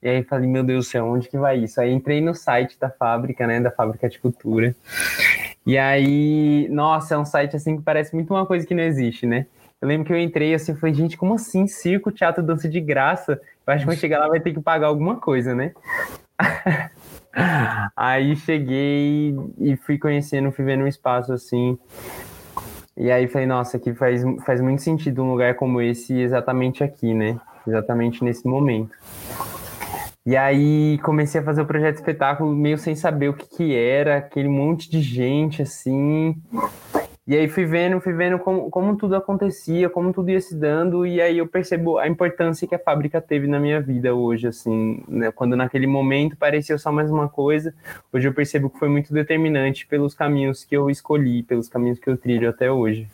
D: E aí falei, meu Deus do céu, onde que vai isso? Aí entrei no site da fábrica, né, da fábrica de cultura. E aí, nossa, é um site assim que parece muito uma coisa que não existe, né? Eu lembro que eu entrei assim, falei, gente, como assim? Circo, teatro, dança de graça? Eu acho que quando chegar lá vai ter que pagar alguma coisa, né? Aí cheguei e fui conhecendo, fui vendo um espaço assim. E aí falei, nossa, aqui faz, faz muito sentido um lugar como esse exatamente aqui, né? Exatamente nesse momento. E aí comecei a fazer o projeto espetáculo meio sem saber o que, que era, aquele monte de gente assim. E aí fui vendo, fui vendo como, como tudo acontecia, como tudo ia se dando, e aí eu percebo a importância que a fábrica teve na minha vida hoje, assim, né? quando naquele momento parecia só mais uma coisa, hoje eu percebo que foi muito determinante pelos caminhos que eu escolhi, pelos caminhos que eu trilho até hoje.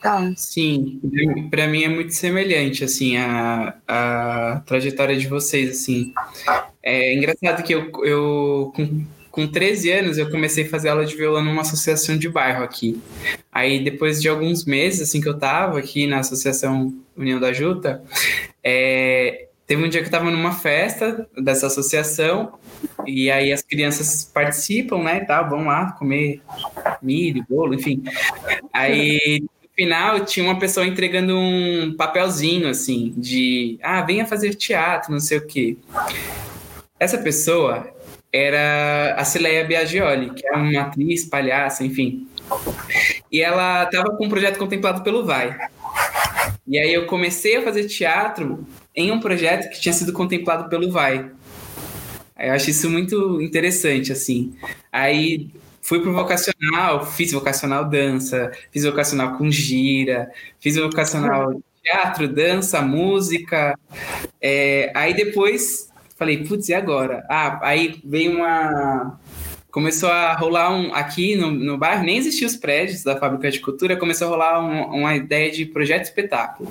B: Tá. Sim, para mim é muito semelhante, assim, a, a trajetória de vocês, assim. É engraçado que eu, eu com 13 anos, eu comecei a fazer aula de violão numa associação de bairro aqui. Aí, depois de alguns meses, assim, que eu tava aqui na Associação União da Juta, é, teve um dia que eu tava numa festa dessa associação, e aí as crianças participam, né, tá, vão lá comer milho, bolo, enfim. Aí, final, tinha uma pessoa entregando um papelzinho, assim, de, ah, venha fazer teatro, não sei o quê. Essa pessoa era a Cileia Biagioli, que é uma atriz, palhaça, enfim. E ela estava com um projeto contemplado pelo Vai. E aí eu comecei a fazer teatro em um projeto que tinha sido contemplado pelo Vai. Eu acho isso muito interessante, assim. Aí fui pro vocacional, fiz vocacional dança, fiz vocacional com gira, fiz vocacional teatro, dança, música. É, aí depois Falei, putz, e agora? Ah, aí veio uma. Começou a rolar um. Aqui no, no bairro, nem existiam os prédios da fábrica de cultura, começou a rolar um, uma ideia de projeto espetáculo.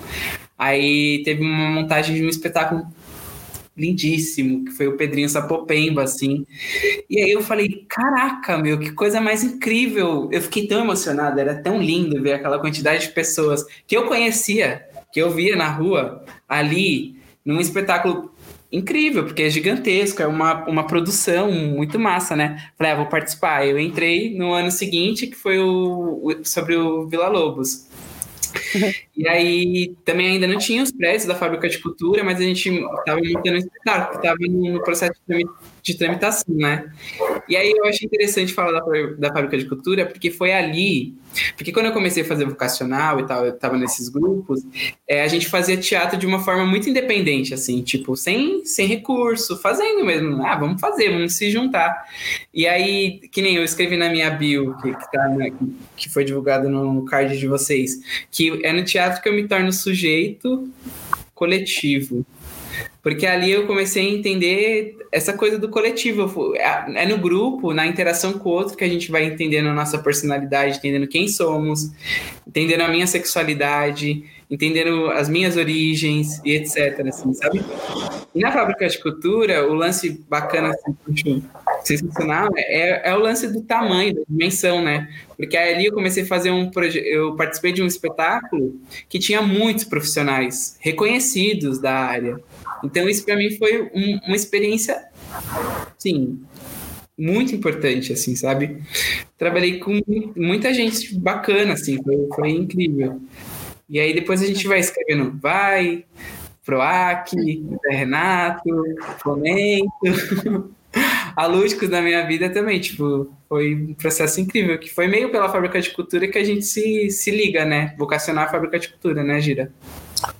B: Aí teve uma montagem de um espetáculo lindíssimo, que foi o Pedrinho Sapopemba, assim. E aí eu falei, caraca, meu, que coisa mais incrível. Eu fiquei tão emocionado, era tão lindo ver aquela quantidade de pessoas que eu conhecia, que eu via na rua, ali, num espetáculo incrível, porque é gigantesco, é uma, uma produção muito massa, né? Falei, ah, vou participar. Eu entrei no ano seguinte, que foi o, o sobre o Vila Lobos. E aí também ainda não tinha os prédios da fábrica de cultura, mas a gente estava montando um espetáculo, estava no processo de tramitação, né? E aí eu achei interessante falar da, da fábrica de cultura, porque foi ali porque quando eu comecei a fazer vocacional e tal, eu tava nesses grupos, é, a gente fazia teatro de uma forma muito independente, assim, tipo, sem, sem recurso, fazendo mesmo. Ah, vamos fazer, vamos se juntar. E aí, que nem eu escrevi na minha bio, que, que, tá, né, que foi divulgado no card de vocês, que é no teatro que eu me torno sujeito coletivo. Porque ali eu comecei a entender essa coisa do coletivo. É, é no grupo, na interação com o outro, que a gente vai entendendo a nossa personalidade, entendendo quem somos, entendendo a minha sexualidade, entendendo as minhas origens e etc. Assim, sabe? E na fábrica de cultura, o lance bacana, assim, sensacional, é, é o lance do tamanho, da dimensão, né? Porque ali eu comecei a fazer um projeto, eu participei de um espetáculo que tinha muitos profissionais reconhecidos da área. Então, isso para mim foi um, uma experiência, sim, muito importante, assim, sabe? Trabalhei com muita gente bacana, assim, foi, foi incrível. E aí depois a gente vai escrevendo, vai, Proac, Renato, Fomento, a Lúdicos na minha vida também, tipo, foi um processo incrível, que foi meio pela Fábrica de Cultura que a gente se, se liga, né? Vocacionar a Fábrica de Cultura, né, Gira?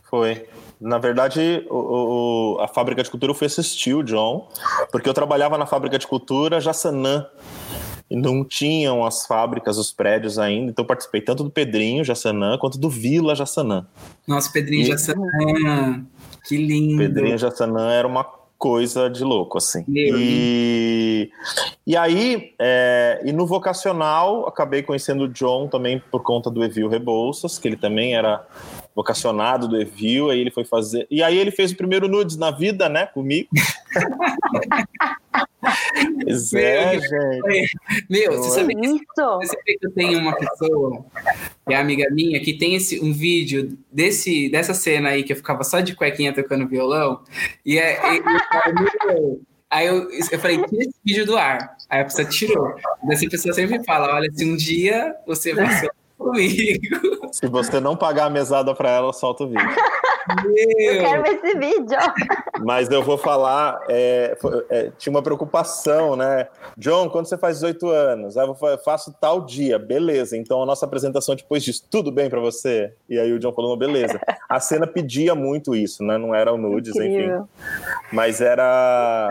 A: Foi. Na verdade, o, o, a fábrica de cultura eu fui assistir o John, porque eu trabalhava na fábrica de cultura Jaçanã. E não tinham as fábricas, os prédios ainda, então participei tanto do Pedrinho Jaçanã quanto do Vila Jaçanã.
B: Nossa, Pedrinho e... Jaçanã, que lindo.
A: Pedrinho Jaçanã era uma coisa de louco, assim. e, e aí, é, e no vocacional, acabei conhecendo o John também por conta do Evil Rebouças, que ele também era vocacionado do Evil, aí ele foi fazer. E aí ele fez o primeiro nudes na vida, né, comigo.
B: pois é, gente. Meu, você sabe, que, você sabe que eu tenho uma pessoa, que é amiga minha, que tem esse, um vídeo desse, dessa cena aí que eu ficava só de cuequinha tocando violão, e é. E, e, Aí eu, eu falei, tira esse vídeo do ar. Aí a pessoa tirou. Essa pessoa sempre fala: olha, se um dia você vai ser comigo.
A: Se você não pagar a mesada para ela, solta o vídeo.
C: Meu. Eu quero ver esse vídeo.
A: Mas eu vou falar, é, é, tinha uma preocupação, né? John, quando você faz 18 anos? Aí eu faço tal dia, beleza. Então a nossa apresentação depois disso, tudo bem para você? E aí o John falou, beleza. A cena pedia muito isso, né? Não eram nudes, Incrível. enfim. Mas era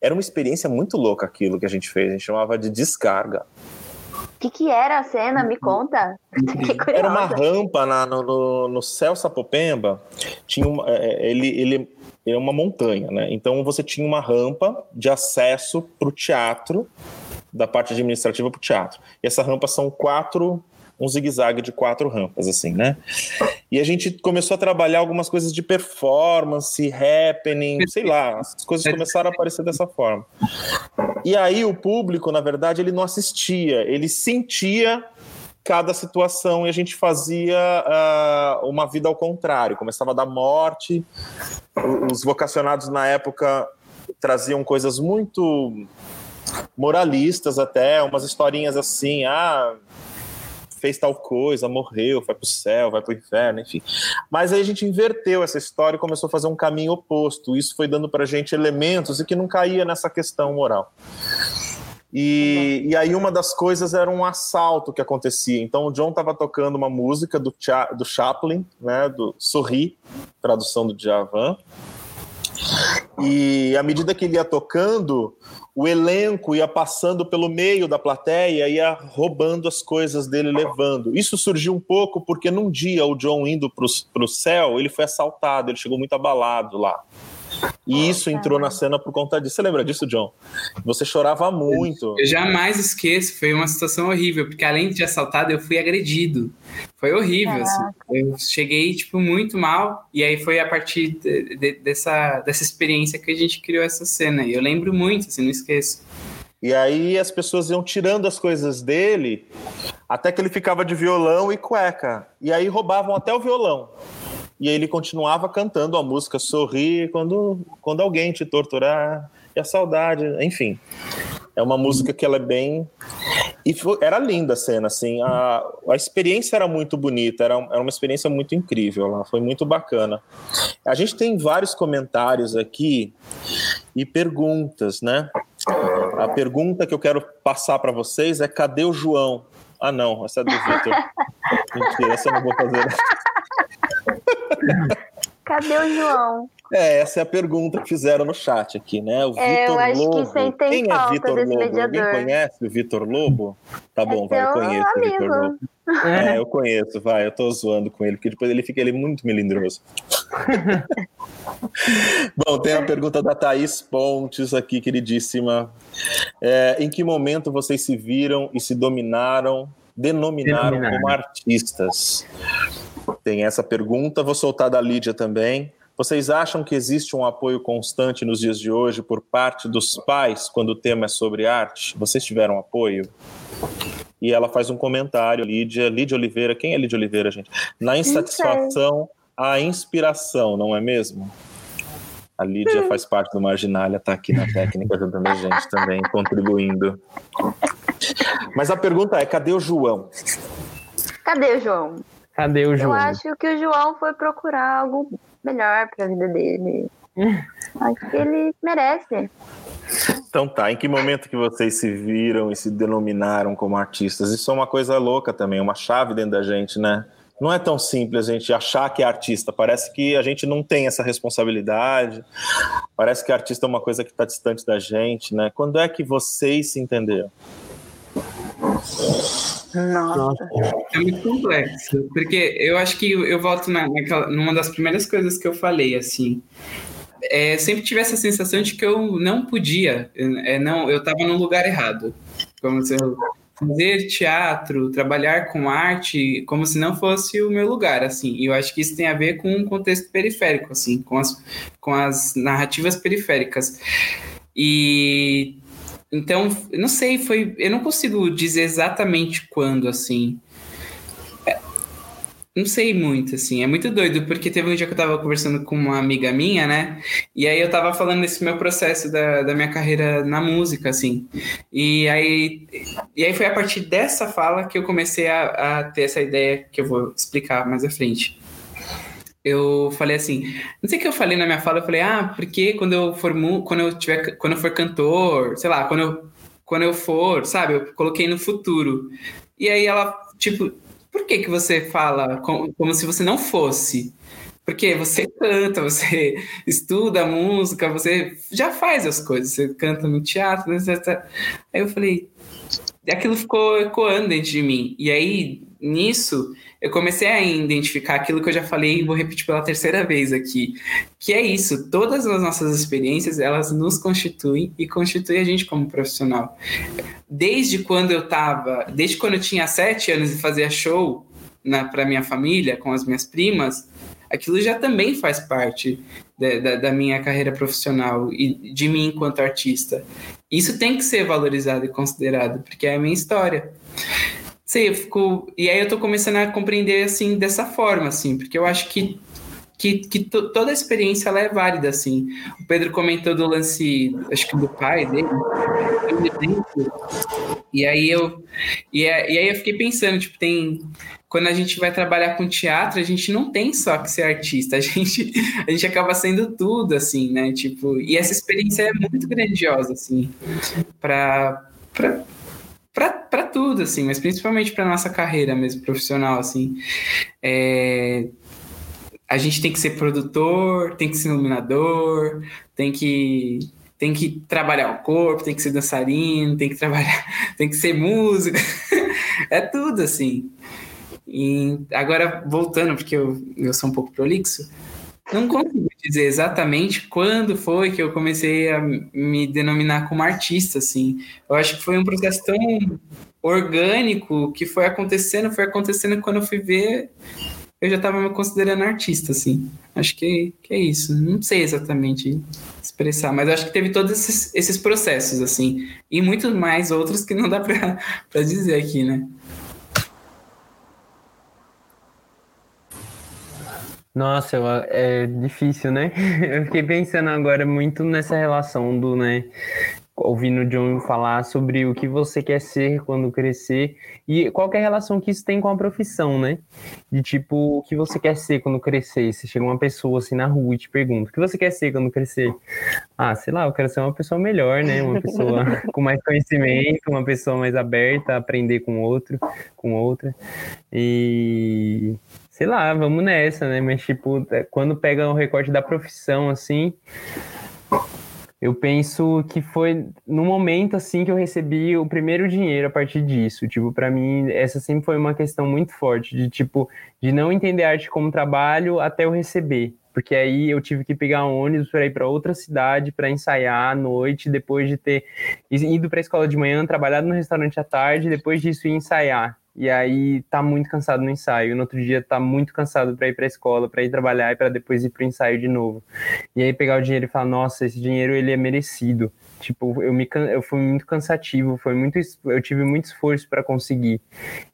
A: era uma experiência muito louca aquilo que a gente fez. A gente chamava de descarga.
C: O que, que era a cena? Me conta.
A: Era uma rampa na, no, no, céu Sapopemba. Tinha uma, é, é, ele, ele é uma montanha, né? Então você tinha uma rampa de acesso para o teatro, da parte administrativa para o teatro. E essa rampa são quatro um zigue-zague de quatro rampas, assim, né? E a gente começou a trabalhar algumas coisas de performance, happening, sei lá, as coisas começaram a aparecer dessa forma. E aí o público, na verdade, ele não assistia, ele sentia cada situação e a gente fazia uh, uma vida ao contrário, começava da morte. Os vocacionados na época traziam coisas muito moralistas até, umas historinhas assim, ah, fez tal coisa, morreu, vai para o céu, vai para o inferno, enfim. Mas aí a gente inverteu essa história e começou a fazer um caminho oposto. Isso foi dando para a gente elementos e que não caía nessa questão moral. E, e, aí uma das coisas era um assalto que acontecia. Então o John estava tocando uma música do, Cha, do Chaplin, né, do Sorri, tradução do Djavan. E à medida que ele ia tocando, o elenco ia passando pelo meio da plateia, ia roubando as coisas dele, levando. Isso surgiu um pouco porque num dia o John indo para o céu, ele foi assaltado, ele chegou muito abalado lá. E isso entrou na cena por conta disso. Você lembra disso, John? Você chorava muito.
B: Eu jamais esqueço, foi uma situação horrível, porque além de assaltado, eu fui agredido. Foi horrível, assim. Eu cheguei, tipo, muito mal, e aí foi a partir de, de, dessa, dessa experiência que a gente criou essa cena. E eu lembro muito, assim, não esqueço.
A: E aí as pessoas iam tirando as coisas dele, até que ele ficava de violão e cueca. E aí roubavam até o violão. E aí ele continuava cantando a música Sorri quando, quando alguém te torturar, e a saudade, enfim. É uma música que ela é bem. E foi, era linda a cena, assim. A, a experiência era muito bonita, era, era uma experiência muito incrível lá, foi muito bacana. A gente tem vários comentários aqui e perguntas, né? A pergunta que eu quero passar para vocês é: cadê o João? Ah, não, essa é do Vitor. Mentira, essa eu não vou fazer.
C: Cadê o João?
A: É, essa é a pergunta que fizeram no chat aqui, né? O é, Vitor Lobo. Que Quem é Vitor Lobo? Mediador. Alguém conhece o Vitor Lobo? Tá bom, é vai, eu conheço amigo. o Vitor Lobo. É, eu conheço, vai, eu tô zoando com ele, porque depois ele fica ele é muito melindroso. bom, tem a pergunta da Thaís Pontes aqui, queridíssima. É, em que momento vocês se viram e se dominaram, denominaram Denominaram. como artistas? Tem essa pergunta, vou soltar da Lídia também. Vocês acham que existe um apoio constante nos dias de hoje por parte dos pais quando o tema é sobre arte? Vocês tiveram apoio? E ela faz um comentário, Lídia, Lídia Oliveira. Quem é Lídia Oliveira, gente? Na insatisfação, a inspiração, não é mesmo? A Lídia faz parte do Marginália, está aqui na técnica ajudando a gente também, contribuindo. Mas a pergunta é: cadê o João?
C: Cadê o João?
D: Cadê o João?
C: Eu acho que o João foi procurar algo melhor para a vida dele. Acho que ele merece.
A: Então tá, em que momento que vocês se viram e se denominaram como artistas? Isso é uma coisa louca também, uma chave dentro da gente, né? Não é tão simples a gente achar que é artista. Parece que a gente não tem essa responsabilidade. Parece que artista é uma coisa que está distante da gente, né? Quando é que vocês se entenderam?
C: Nossa.
B: É muito complexo, porque eu acho que eu volto na, naquela, numa das primeiras coisas que eu falei, assim. É, sempre tive essa sensação de que eu não podia, é, não, eu estava no lugar errado. Como se eu fazer teatro, trabalhar com arte, como se não fosse o meu lugar, assim. E eu acho que isso tem a ver com um contexto periférico, assim, com as, com as narrativas periféricas. E então, não sei, foi. Eu não consigo dizer exatamente quando, assim. É, não sei muito, assim. É muito doido, porque teve um dia que eu tava conversando com uma amiga minha, né? E aí eu tava falando desse meu processo da, da minha carreira na música, assim. E aí, e aí foi a partir dessa fala que eu comecei a, a ter essa ideia que eu vou explicar mais à frente eu falei assim, não sei o que eu falei na minha fala, eu falei, ah, porque quando eu for quando eu tiver, quando eu for cantor, sei lá, quando eu, quando eu for, sabe, eu coloquei no futuro. E aí ela, tipo, por que que você fala como, como se você não fosse? Porque você canta, você estuda música, você já faz as coisas, você canta no teatro, etc. Aí eu falei, aquilo ficou ecoando dentro de mim. E aí, nisso, eu comecei a identificar aquilo que eu já falei e vou repetir pela terceira vez aqui, que é isso, todas as nossas experiências, elas nos constituem e constituem a gente como profissional. Desde quando eu tava, desde quando eu tinha sete anos e fazia show para minha família, com as minhas primas, aquilo já também faz parte da, da, da, minha carreira profissional e de mim enquanto artista. Isso tem que ser valorizado e considerado, porque é a minha história sei, eu fico. E aí eu tô começando a compreender assim dessa forma, assim, porque eu acho que que, que toda a experiência ela é válida, assim. O Pedro comentou do lance, acho que do pai dele, e aí eu e, é, e aí eu fiquei pensando, tipo, tem quando a gente vai trabalhar com teatro, a gente não tem só que ser artista, a gente a gente acaba sendo tudo, assim, né? Tipo, e essa experiência é muito grandiosa, assim, para para tudo, assim, mas principalmente para nossa carreira mesmo, profissional, assim. É, a gente tem que ser produtor, tem que ser iluminador, tem que tem que trabalhar o corpo, tem que ser dançarino, tem que trabalhar, tem que ser músico, é tudo assim. E agora voltando, porque eu, eu sou um pouco prolixo, não consigo dizer exatamente quando foi que eu comecei a me denominar como artista, assim. Eu acho que foi um processo tão orgânico que foi acontecendo, foi acontecendo quando eu fui ver, eu já estava me considerando artista, assim. Acho que, que é isso. Não sei exatamente expressar, mas acho que teve todos esses, esses processos, assim. E muitos mais outros que não dá para dizer aqui, né?
D: Nossa, eu, é difícil, né? Eu fiquei pensando agora muito nessa relação do, né? Ouvindo o John falar sobre o que você quer ser quando crescer e qual é a relação que isso tem com a profissão, né? De tipo, o que você quer ser quando crescer? Se chega uma pessoa assim na rua e te pergunta, o que você quer ser quando crescer? Ah, sei lá, eu quero ser uma pessoa melhor, né? Uma pessoa com mais conhecimento, uma pessoa mais aberta a aprender com outro, com outra. E sei lá, vamos nessa, né? Mas, tipo, é, quando pega o recorte da profissão, assim, eu penso que foi no momento, assim, que eu recebi o primeiro dinheiro a partir disso. Tipo, para mim, essa sempre foi uma questão muito forte, de, tipo, de não entender arte como trabalho até eu receber. Porque aí eu tive que pegar um ônibus para ir para outra cidade para ensaiar à noite, depois de ter ido para a escola de manhã, trabalhado no restaurante à tarde, depois disso ir ensaiar e aí tá muito cansado no ensaio, no outro dia tá muito cansado para ir para a escola, para ir trabalhar e para depois ir para o ensaio de novo. E aí pegar o dinheiro e falar, nossa, esse dinheiro ele é merecido. Tipo, eu me eu fui muito cansativo, foi muito eu tive muito esforço para conseguir.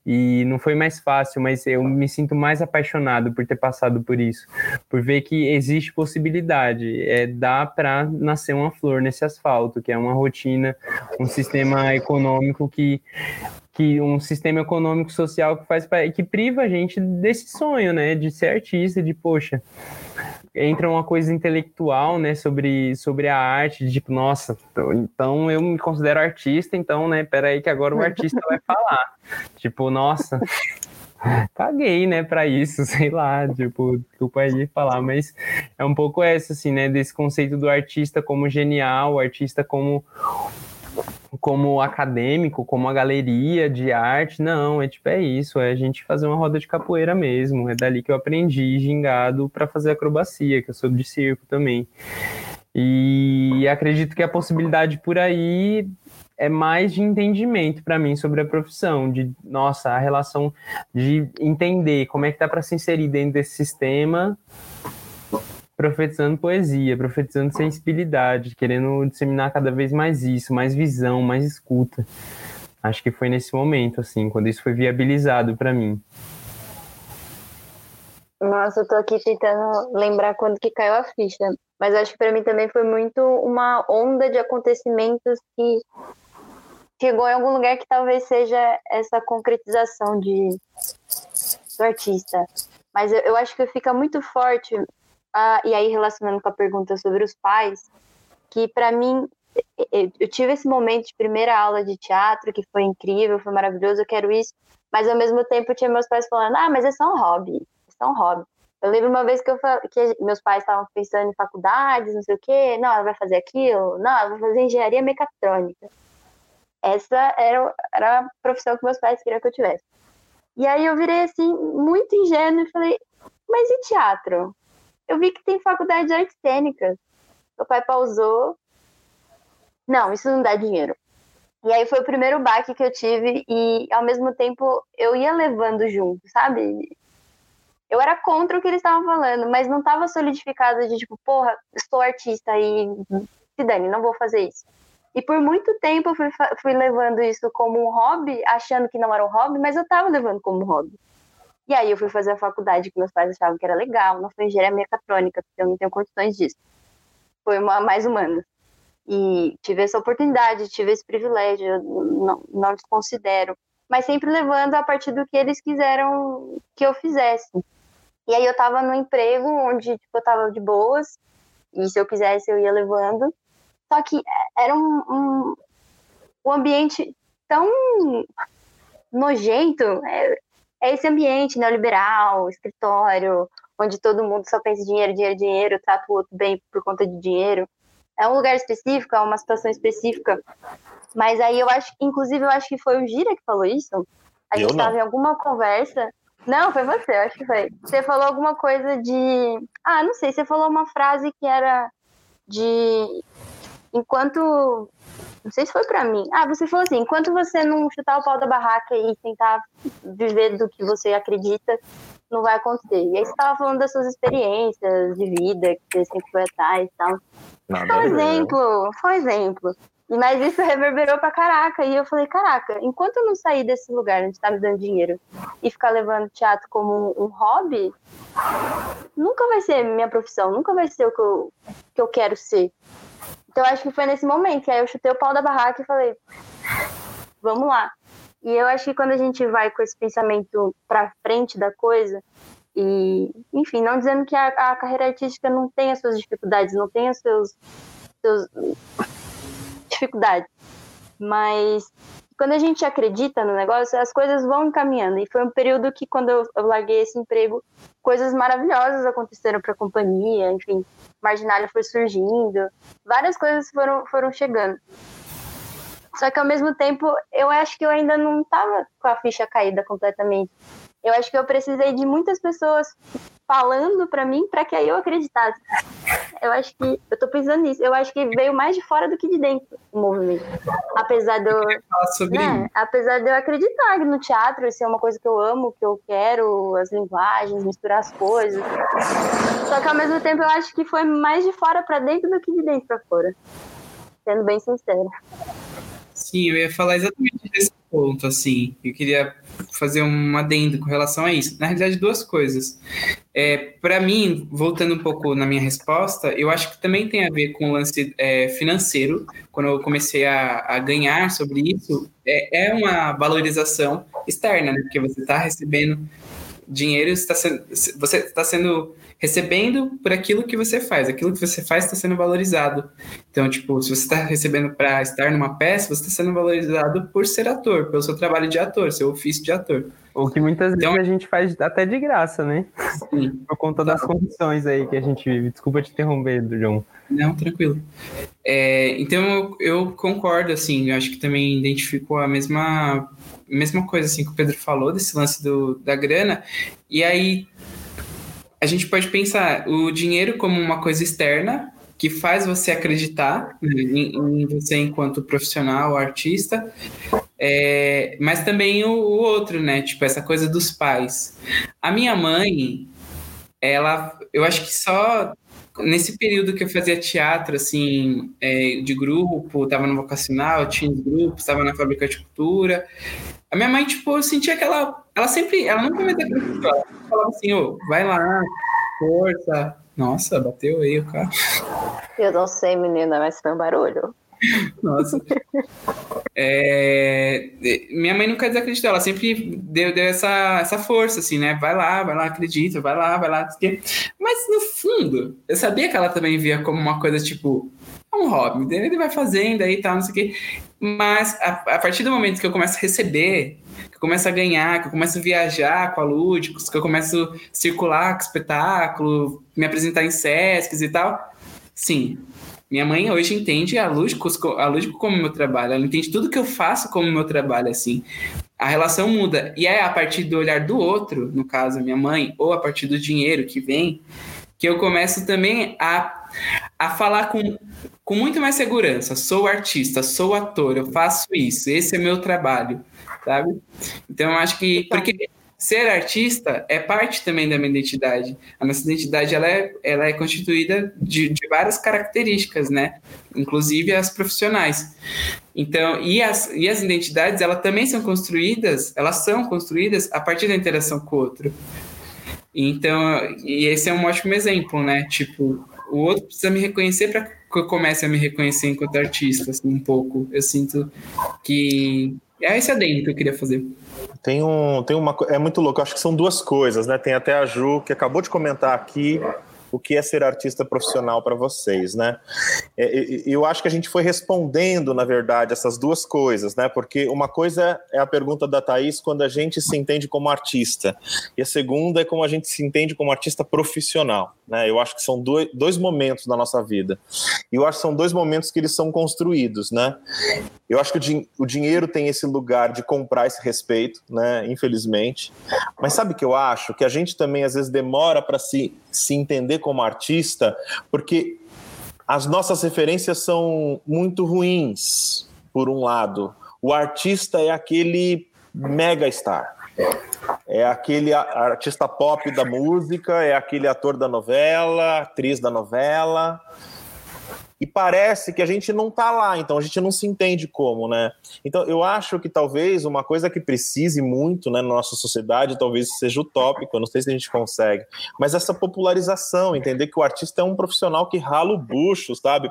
D: E não foi mais fácil, mas eu me sinto mais apaixonado por ter passado por isso, por ver que existe possibilidade, é dá para nascer uma flor nesse asfalto, que é uma rotina, um sistema econômico que que um sistema econômico social que faz que priva a gente desse sonho, né, de ser artista, de poxa, entra uma coisa intelectual, né, sobre, sobre a arte, de tipo, nossa, então eu me considero artista, então, né, peraí que agora o artista vai falar. Tipo, nossa, caguei, né, para isso, sei lá, tipo, desculpa aí falar, mas é um pouco essa, assim, né, desse conceito do artista como genial, o artista como como acadêmico, como uma galeria de arte, não, é tipo, é isso, é a gente fazer uma roda de capoeira mesmo, é dali que eu aprendi gingado para fazer acrobacia, que eu sou de circo também. E acredito que a possibilidade por aí é mais de entendimento para mim sobre a profissão, de nossa, a relação de entender como é que dá para se inserir dentro desse sistema profetizando poesia, profetizando sensibilidade, querendo disseminar cada vez mais isso, mais visão, mais escuta. Acho que foi nesse momento, assim, quando isso foi viabilizado para mim.
C: Nossa, eu tô aqui tentando lembrar quando que caiu a ficha. Mas acho que para mim também foi muito uma onda de acontecimentos que chegou em algum lugar que talvez seja essa concretização de do artista. Mas eu, eu acho que fica muito forte ah, e aí relacionando com a pergunta sobre os pais, que para mim eu tive esse momento de primeira aula de teatro que foi incrível, foi maravilhoso, eu quero isso, mas ao mesmo tempo tinha meus pais falando: "Ah, mas é só um hobby, é só um hobby". Eu lembro uma vez que, eu, que meus pais estavam pensando em faculdades, não sei o quê, não, ela vai fazer aquilo, não, ela vai fazer engenharia mecatrônica. Essa era, era a profissão que meus pais queriam que eu tivesse. E aí eu virei assim, muito ingênuo e falei, mas e teatro? Eu vi que tem faculdade de artes cênicas. Meu pai pausou. Não, isso não dá dinheiro. E aí foi o primeiro baque que eu tive e ao mesmo tempo eu ia levando junto, sabe? Eu era contra o que eles estavam falando, mas não estava solidificado de tipo, porra, sou artista e se dane, não vou fazer isso. E por muito tempo eu fui, fui levando isso como um hobby, achando que não era um hobby, mas eu estava levando como hobby. E aí eu fui fazer a faculdade que meus pais achavam que era legal, não foi engenharia mecatrônica, porque eu não tenho condições disso. Foi uma mais humana. E tive essa oportunidade, tive esse privilégio, não, não desconsidero. Mas sempre levando a partir do que eles quiseram que eu fizesse. E aí eu tava no emprego onde tipo, eu tava de boas, e se eu quisesse eu ia levando. Só que era um, um, um ambiente tão nojento, é, esse ambiente neoliberal, escritório, onde todo mundo só pensa em dinheiro, dinheiro, dinheiro, trata o outro bem por conta de dinheiro. É um lugar específico, é uma situação específica. Mas aí eu acho, inclusive, eu acho que foi o Gira que falou isso. A gente estava em alguma conversa. Não, foi você, eu acho que foi. Você falou alguma coisa de. Ah, não sei, você falou uma frase que era de. Enquanto não sei se foi para mim. Ah, você falou assim: enquanto você não chutar o pau da barraca e tentar viver do que você acredita, não vai acontecer. E aí você tava falando das suas experiências de vida, que você sempre foi atrás e tal. Nada foi um exemplo, foi um exemplo. Mas isso reverberou pra caraca. E eu falei, caraca, enquanto eu não sair desse lugar onde tá me dando dinheiro e ficar levando teatro como um, um hobby, nunca vai ser minha profissão, nunca vai ser o que eu, que eu quero ser. Então acho que foi nesse momento que aí eu chutei o pau da barraca e falei, vamos lá. E eu acho que quando a gente vai com esse pensamento pra frente da coisa, e, enfim, não dizendo que a, a carreira artística não tem as suas dificuldades, não tem os seus, seus dificuldades. Mas quando a gente acredita no negócio, as coisas vão encaminhando. E foi um período que, quando eu, larguei esse emprego, coisas maravilhosas aconteceram para a companhia. Enfim, Marginália foi surgindo, várias coisas foram, foram chegando. Só que ao mesmo tempo, eu acho que eu ainda não estava com a ficha caída completamente. Eu acho que eu precisei de muitas pessoas falando para mim para que eu acreditasse. Eu acho que eu tô pensando nisso. Eu acho que veio mais de fora do que de dentro o movimento. Apesar de eu, né, apesar de eu acreditar no teatro ser uma coisa que eu amo, que eu quero, as linguagens, misturar as coisas. Só que ao mesmo tempo eu acho que foi mais de fora para dentro do que de dentro para fora. Sendo bem sincera.
B: Sim, eu ia falar exatamente desse ponto, assim. Eu queria fazer um adendo com relação a isso. Na realidade, duas coisas. É, para mim, voltando um pouco na minha resposta, eu acho que também tem a ver com o lance é, financeiro. Quando eu comecei a, a ganhar sobre isso, é, é, uma valorização externa, né? Porque você está recebendo dinheiro, está sendo, você está sendo recebendo por aquilo que você faz. Aquilo que você faz está sendo valorizado. Então, tipo, se você está recebendo para estar numa peça, você está sendo valorizado por ser ator, pelo seu trabalho de ator, seu ofício de ator.
D: O que muitas então, vezes a gente faz até de graça, né? Sim. Por conta das condições aí que a gente vive. Desculpa te interromper, João.
B: Não, tranquilo. É, então eu, eu, concordo, assim, eu acho que também identifico a mesma, mesma coisa assim que o Pedro falou, desse lance do, da grana. E aí a gente pode pensar o dinheiro como uma coisa externa que faz você acreditar em, em você enquanto profissional, artista, é, mas também o, o, outro, né? Tipo, essa coisa dos pais. A minha mãe, ela, eu acho que só nesse período que eu fazia teatro, assim, é, de grupo, tava no vocacional, tinha os grupos, tava na fábrica de cultura. A minha mãe, tipo, eu sentia que ela, sempre, ela nunca me acreditou. Ela falava assim, ô, vai lá, força. Nossa, bateu aí o carro.
C: Eu não sei, menina, mas foi um barulho.
B: Nossa. É, minha mãe nunca desacreditou, ela sempre deu, deu essa, essa força, assim, né? Vai lá, vai lá, acredita, vai lá, vai lá. Mas no fundo, eu sabia que ela também via como uma coisa tipo, é um hobby, ele vai fazendo aí e tal, não sei o quê. Mas a, a partir do momento que eu começo a receber que eu começo a ganhar, que eu começo a viajar com a Lúdicos, que eu começo a circular com espetáculo, me apresentar em Sescs e tal. Sim, minha mãe hoje entende a Lúdicos, a Lúdico como meu trabalho, ela entende tudo que eu faço como meu trabalho, assim. A relação muda. E é a partir do olhar do outro, no caso, minha mãe, ou a partir do dinheiro que vem, que eu começo também a, a falar com, com muito mais segurança. Sou artista, sou ator, eu faço isso, esse é meu trabalho sabe? Então eu acho que porque ser artista é parte também da minha identidade. A nossa identidade ela é, ela é constituída de, de várias características, né? Inclusive as profissionais. Então, e as, e as identidades, elas também são construídas, elas são construídas a partir da interação com o outro. Então, e esse é um ótimo exemplo, né? Tipo, o outro precisa me reconhecer para que eu comece a me reconhecer enquanto artista, assim, um pouco. Eu sinto que é esse adendo que eu queria fazer.
A: Tem um, tem uma, é muito louco. Acho que são duas coisas, né? Tem até a Ju que acabou de comentar aqui o que é ser artista profissional para vocês, né? É, eu acho que a gente foi respondendo, na verdade, essas duas coisas, né? Porque uma coisa é a pergunta da Thaís quando a gente se entende como artista, e a segunda é como a gente se entende como artista profissional, né? Eu acho que são dois, momentos da nossa vida, e eu acho que são dois momentos que eles são construídos, né? Eu acho que o, din o dinheiro tem esse lugar de comprar esse respeito, né? Infelizmente, mas sabe o que eu acho? Que a gente também às vezes demora para se, se entender como artista, porque as nossas referências são muito ruins. por um lado. O artista é aquele mega star. É aquele artista pop da música, é aquele ator da novela, atriz da novela e parece que a gente não está lá, então a gente não se entende como, né? Então eu acho que talvez uma coisa que precise muito né, na nossa sociedade, talvez seja utópico, eu não sei se a gente consegue, mas essa popularização, entender que o artista é um profissional que rala o bucho, sabe,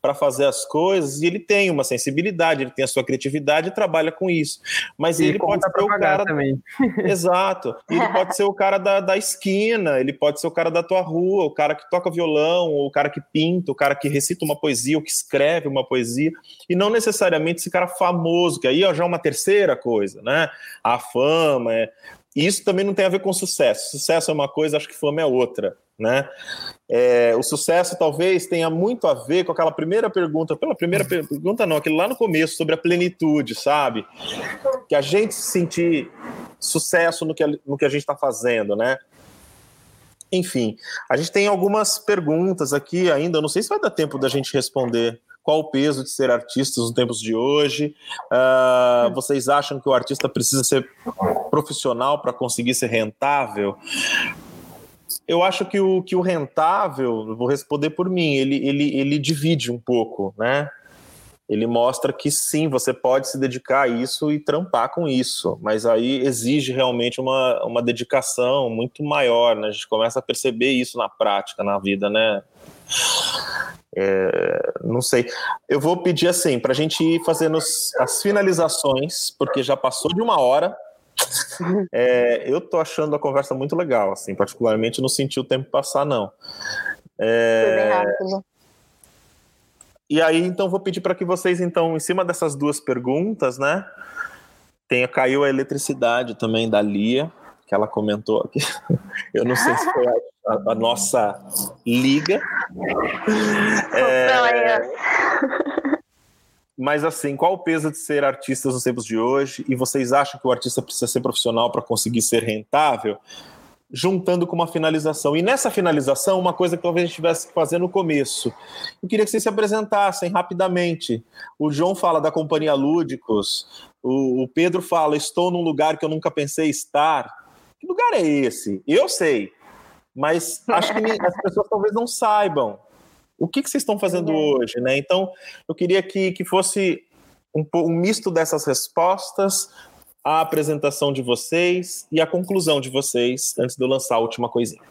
A: para fazer as coisas, e ele tem uma sensibilidade, ele tem a sua criatividade e trabalha com isso. Mas e ele pode ser o cara. Também. Exato. Ele pode ser o cara da, da esquina, ele pode ser o cara da tua rua, o cara que toca violão, o cara que pinta, o cara que recita recita uma poesia ou que escreve uma poesia, e não necessariamente esse cara famoso, que aí já é uma terceira coisa, né? A fama, é... isso também não tem a ver com sucesso. Sucesso é uma coisa, acho que fama é outra, né? É, o sucesso talvez tenha muito a ver com aquela primeira pergunta, pela primeira pergunta não, aquele lá no começo sobre a plenitude, sabe? Que a gente se sentir sucesso no que, no que a gente está fazendo, né? Enfim, a gente tem algumas perguntas aqui ainda. não sei se vai dar tempo da gente responder. Qual o peso de ser artista nos tempos de hoje? Uh, vocês acham que o artista precisa ser profissional para conseguir ser rentável? Eu acho que o, que o rentável, vou responder por mim, ele, ele, ele divide um pouco, né? Ele mostra que sim, você pode se dedicar a isso e trampar com isso, mas aí exige realmente uma, uma dedicação muito maior, né? A gente começa a perceber isso na prática, na vida, né? É, não sei. Eu vou pedir assim, para a gente ir fazendo as finalizações, porque já passou de uma hora. É, eu tô achando a conversa muito legal, assim, particularmente não senti o tempo passar, não. É, Foi bem rápido. E aí, então, vou pedir para que vocês, então, em cima dessas duas perguntas, né? Tenha, caiu a eletricidade também da Lia, que ela comentou aqui. Eu não sei se foi a, a nossa liga. É, mas assim, qual o peso de ser artistas nos tempos de hoje? E vocês acham que o artista precisa ser profissional para conseguir ser rentável? Juntando com uma finalização. E nessa finalização, uma coisa que talvez a gente tivesse que fazer no começo. Eu queria que vocês se apresentassem rapidamente. O João fala da Companhia Lúdicos, o, o Pedro fala: Estou num lugar que eu nunca pensei estar. Que lugar é esse? Eu sei, mas acho que as pessoas talvez não saibam. O que, que vocês estão fazendo uhum. hoje, né? Então, eu queria que, que fosse um, um misto dessas respostas, a apresentação de vocês e a conclusão de vocês antes de eu lançar a última coisinha.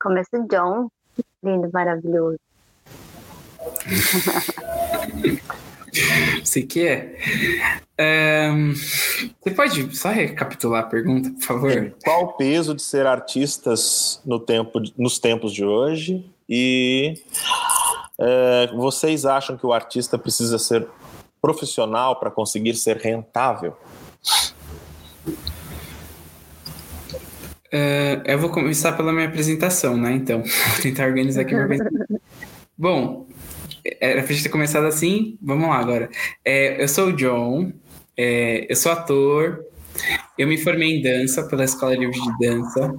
C: Começa o John, lindo, maravilhoso.
B: Você quer? É? Um, você pode só recapitular a pergunta, por favor?
A: Qual o peso de ser artistas no tempo, nos tempos de hoje? E é, vocês acham que o artista precisa ser profissional para conseguir ser rentável?
B: Uh, eu vou começar pela minha apresentação, né? Então, vou tentar organizar aqui minha apresentação. Bom, era pra gente ter começado assim, vamos lá agora. É, eu sou o John, é, eu sou ator, eu me formei em dança pela Escola Livre de Dança.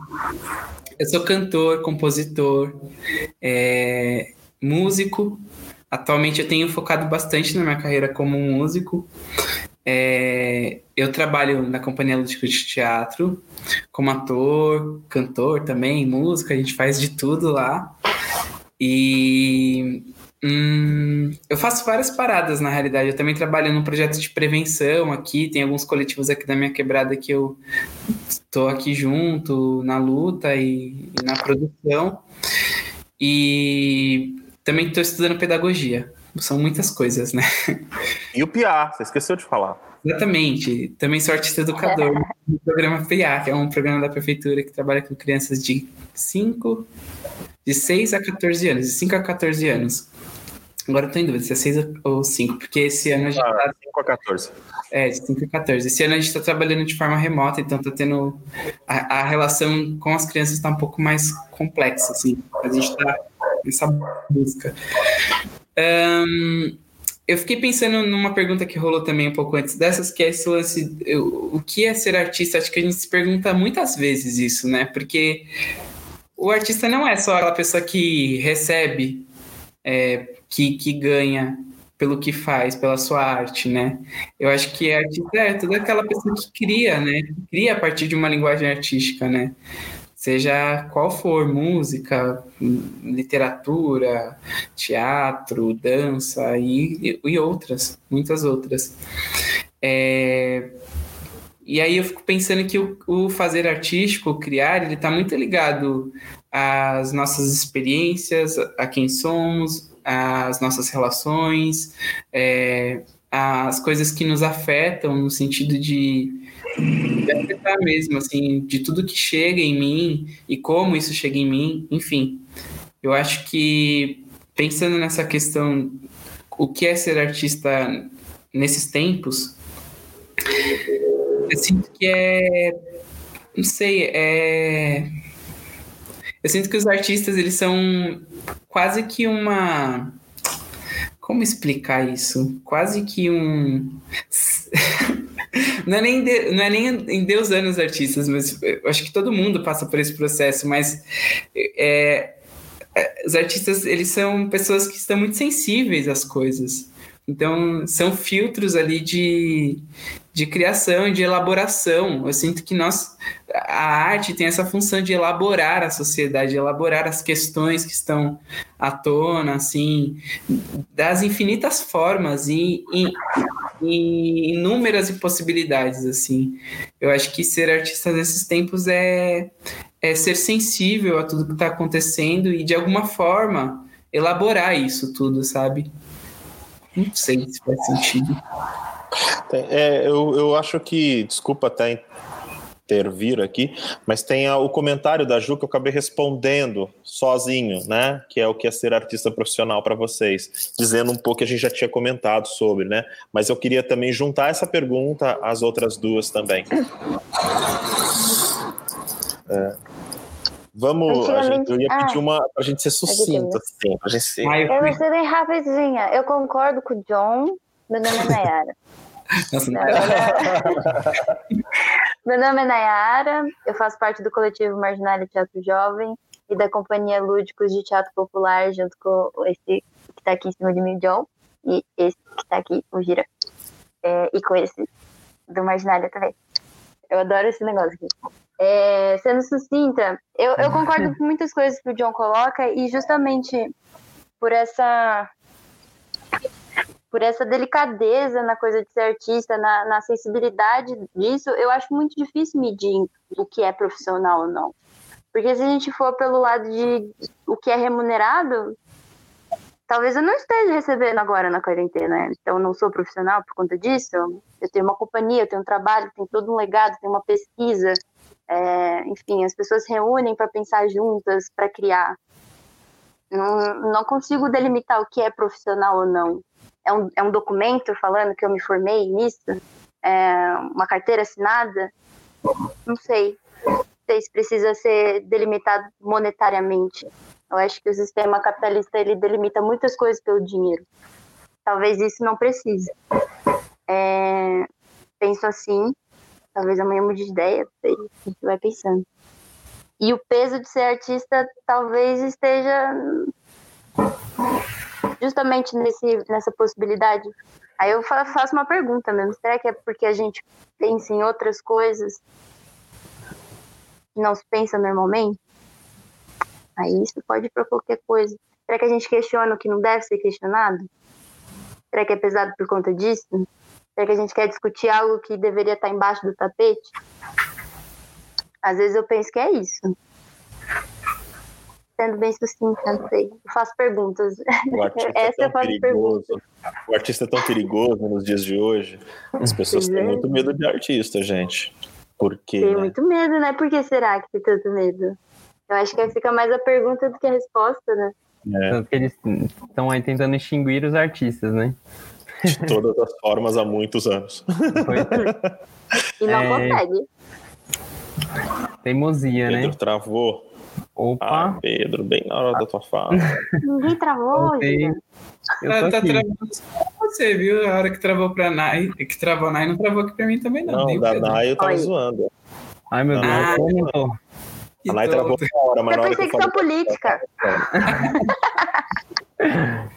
B: Eu sou cantor, compositor, é, músico. Atualmente eu tenho focado bastante na minha carreira como músico. É, eu trabalho na Companhia Lúdica de Teatro, como ator, cantor também, música, a gente faz de tudo lá. E hum, eu faço várias paradas na realidade. Eu também trabalho num projeto de prevenção aqui, tem alguns coletivos aqui da minha quebrada que eu estou aqui junto na luta e, e na produção. E também estou estudando pedagogia. São muitas coisas, né?
A: E o PIA, você esqueceu de falar.
B: Exatamente. Também sou artista educador do programa PIA, que é um programa da prefeitura que trabalha com crianças de 5, de 6 a 14 anos, de 5 a 14 anos. Agora eu tô em dúvida se é 6 ou 5, porque esse ano a gente ah, tá...
A: 5 a 14.
B: É, de 5 a 14. Esse ano a gente está trabalhando de forma remota, então tá tendo... A, a relação com as crianças está um pouco mais complexa, assim. A gente está essa busca. Um, eu fiquei pensando numa pergunta que rolou também um pouco antes dessas, que é esse lance, o que é ser artista? Acho que a gente se pergunta muitas vezes isso, né? Porque o artista não é só aquela pessoa que recebe é, que, que ganha pelo que faz, pela sua arte, né? Eu acho que artista é toda aquela pessoa que cria, né? Cria a partir de uma linguagem artística, né? Seja qual for, música, literatura, teatro, dança e, e outras, muitas outras. É... E aí eu fico pensando que o, o fazer artístico, o criar, ele está muito ligado às nossas experiências, a quem somos, as nossas relações, é, as coisas que nos afetam no sentido de, de afetar mesmo, assim, de tudo que chega em mim e como isso chega em mim, enfim. Eu acho que pensando nessa questão, o que é ser artista nesses tempos, eu sinto que é, não sei, é eu sinto que os artistas, eles são quase que uma. Como explicar isso? Quase que um. Não, é nem de... não é nem endeusando os artistas, mas acho que todo mundo passa por esse processo, mas é... é os artistas, eles são pessoas que estão muito sensíveis às coisas. Então, são filtros ali de, de criação, de elaboração. Eu sinto que nós, a arte tem essa função de elaborar a sociedade, elaborar as questões que estão à tona, assim, das infinitas formas e, e, e inúmeras possibilidades, assim. Eu acho que ser artista nesses tempos é, é ser sensível a tudo que está acontecendo e, de alguma forma, elaborar isso tudo, sabe? Não sei se faz sentido.
A: É, eu, eu acho que, desculpa até intervir aqui, mas tem a, o comentário da Ju que eu acabei respondendo sozinho, né? Que é o que é ser artista profissional para vocês, dizendo um pouco que a gente já tinha comentado sobre, né? Mas eu queria também juntar essa pergunta às outras duas também. É. Vamos, gente, eu ia pedir ah, uma pra gente ser sucinta, assim, pra gente ser.
C: Eu vou ser bem rapidinha. Eu concordo com o John, meu nome é Nayara. Nossa, não. Meu nome é Nayara, eu faço parte do coletivo Marginal Teatro Jovem e da companhia Lúdicos de Teatro Popular, junto com esse que está aqui em cima de mim, John, e esse que está aqui, o Gira, é, e com esse do Marginália também. Eu adoro esse negócio aqui. É, sendo sucinta, eu, eu concordo com muitas coisas que o John coloca e justamente por essa por essa delicadeza na coisa de ser artista, na, na sensibilidade disso, eu acho muito difícil medir o que é profissional ou não. Porque se a gente for pelo lado de o que é remunerado, talvez eu não esteja recebendo agora na quarentena. Então, não sou profissional por conta disso. Eu tenho uma companhia, eu tenho um trabalho, tenho todo um legado, tenho uma pesquisa. É, enfim, as pessoas se reúnem para pensar juntas, para criar. Não, não consigo delimitar o que é profissional ou não é um, é um documento falando que eu me formei nisso? É uma carteira assinada? Não sei. Não sei se precisa ser delimitado monetariamente. Eu acho que o sistema capitalista ele delimita muitas coisas pelo dinheiro. Talvez isso não precise. É, penso assim. Talvez amanhã mude de ideia. A gente vai pensando. E o peso de ser artista talvez esteja justamente nesse, nessa possibilidade. Aí eu faço uma pergunta mesmo: será que é porque a gente pensa em outras coisas que não se pensa normalmente? Aí isso pode ir para qualquer coisa. Será que a gente questiona o que não deve ser questionado? Será que é pesado por conta disso? Será que a gente quer discutir algo que deveria estar embaixo do tapete? Às vezes eu penso que é isso sendo bem sucinta, não sei. Eu faço perguntas.
A: É Essa é eu faço perigoso. perguntas. O artista é tão perigoso nos dias de hoje. As pessoas têm é. muito medo de artista, gente. Porque,
C: tem né? muito medo, né? Por que será que tem tanto medo? Eu acho que fica mais a pergunta do que a resposta, né?
D: É. Tanto que eles estão aí tentando extinguir os artistas, né?
A: De todas as formas há muitos anos.
C: e não é... consegue.
D: Teimosia,
A: Pedro
D: né?
A: Pedro travou.
D: Opa!
A: Ah, Pedro, bem na hora da tua fala.
C: Ninguém travou,
B: okay. Eu ah, tá travando você, viu? A hora que travou pra Nai, que travou a Nai, não travou aqui pra mim também, não.
A: Não, da Nai eu tava Oi. zoando.
D: Ai, meu Deus, ah, como
A: A Nai travou na hora, mas
C: eu
A: na
C: hora que eu
A: falei...
C: política.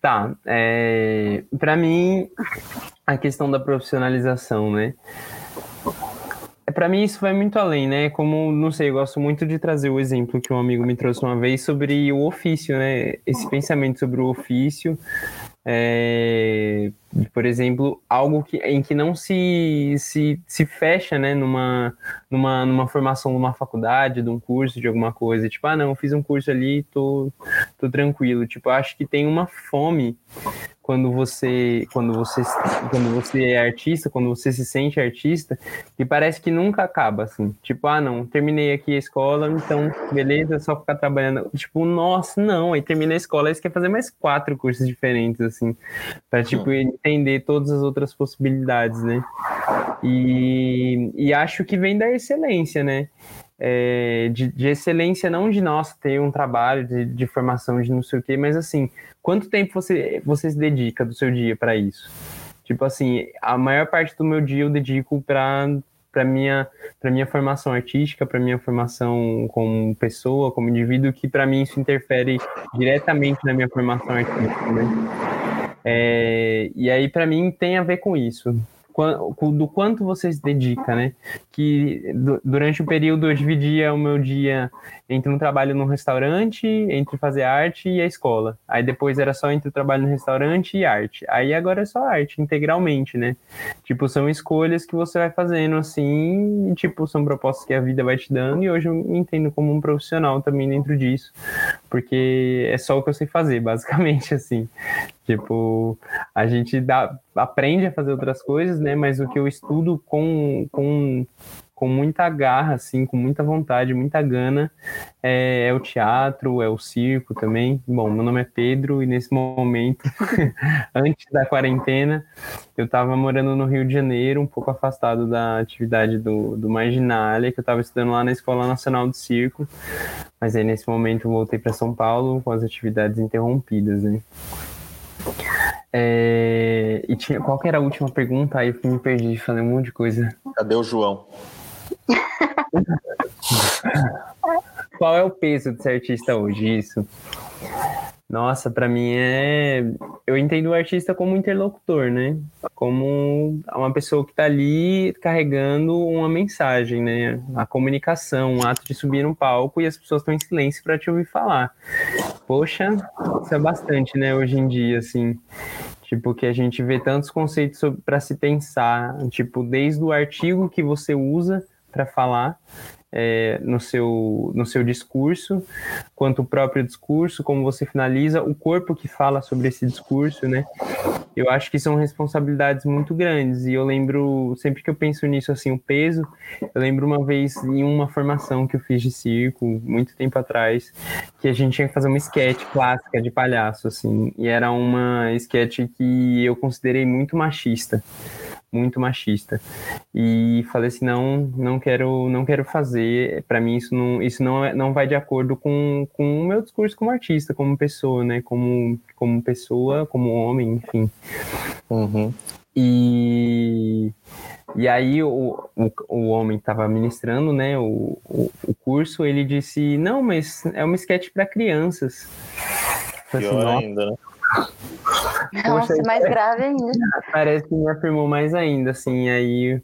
D: Tá, é, para mim, a questão da profissionalização, né? Para mim isso vai muito além, né? Como, não sei, eu gosto muito de trazer o exemplo que um amigo me trouxe uma vez sobre o ofício, né? Esse pensamento sobre o ofício, é, por exemplo, algo que, em que não se, se, se fecha né, numa, numa, numa formação de uma faculdade, de um curso, de alguma coisa. Tipo, ah, não, fiz um curso ali, tô, tô tranquilo. Tipo, acho que tem uma fome quando você quando você quando você é artista, quando você se sente artista, e parece que nunca acaba assim. Tipo, ah, não, terminei aqui a escola, então beleza, é só ficar trabalhando. Tipo, nossa, não, aí termina a escola, aí você quer fazer mais quatro cursos diferentes assim, para tipo entender todas as outras possibilidades, né? E, e acho que vem da excelência, né? É, de, de, excelência, não de nossa, ter um trabalho de, de formação de não sei o quê, mas assim, Quanto tempo você, você se dedica do seu dia para isso? Tipo assim, a maior parte do meu dia eu dedico para para minha para minha formação artística, para minha formação como pessoa, como indivíduo, que para mim isso interfere diretamente na minha formação artística. Né? É, e aí para mim tem a ver com isso do quanto você se dedica, né? Que durante o período eu dividia o meu dia entre um trabalho no restaurante, entre fazer arte e a escola. Aí depois era só entre o trabalho no restaurante e arte. Aí agora é só arte, integralmente, né? Tipo, são escolhas que você vai fazendo assim, e, tipo, são propostas que a vida vai te dando, e hoje eu me entendo como um profissional também dentro disso, porque é só o que eu sei fazer, basicamente, assim. Tipo, a gente dá, aprende a fazer outras coisas, né? Mas o que eu estudo com, com, com muita garra, assim, com muita vontade, muita gana, é, é, o teatro, é o circo também. Bom, meu nome é Pedro e nesse momento, antes da quarentena, eu estava morando no Rio de Janeiro, um pouco afastado da atividade do, do Marginalia, que eu estava estudando lá na Escola Nacional de Circo. Mas aí, nesse momento, eu voltei para São Paulo com as atividades interrompidas, né? É, e tinha, qual que era a última pergunta? Aí eu me perdi, falei um monte de coisa.
A: Cadê o João?
D: qual é o peso de ser artista hoje? Isso. Nossa, para mim é. Eu entendo o artista como interlocutor, né? Como uma pessoa que está ali carregando uma mensagem, né? A comunicação, um ato de subir no palco e as pessoas estão em silêncio para te ouvir falar. Poxa, isso é bastante, né? Hoje em dia, assim. Tipo, que a gente vê tantos conceitos para se pensar, tipo, desde o artigo que você usa para falar é, no, seu, no seu discurso, quanto o próprio discurso, como você finaliza, o corpo que fala sobre esse discurso, né? Eu acho que são responsabilidades muito grandes. E eu lembro, sempre que eu penso nisso, assim, o peso, eu lembro uma vez em uma formação que eu fiz de circo, muito tempo atrás, que a gente tinha que fazer uma sketch clássica de palhaço, assim, e era uma sketch que eu considerei muito machista muito machista. E falei assim, não, não quero, não quero fazer. Para mim isso não, isso não, é, não vai de acordo com, com o meu discurso como artista, como pessoa, né? Como, como pessoa, como homem, enfim.
A: Uhum.
D: E, e aí o, o, o homem estava ministrando, né, o, o, o, curso, ele disse, não, mas é uma sketch para crianças.
A: Pior assim, ainda, né?
C: Nossa, Poxa, mais grave ainda.
D: Parece que me afirmou mais ainda, assim, aí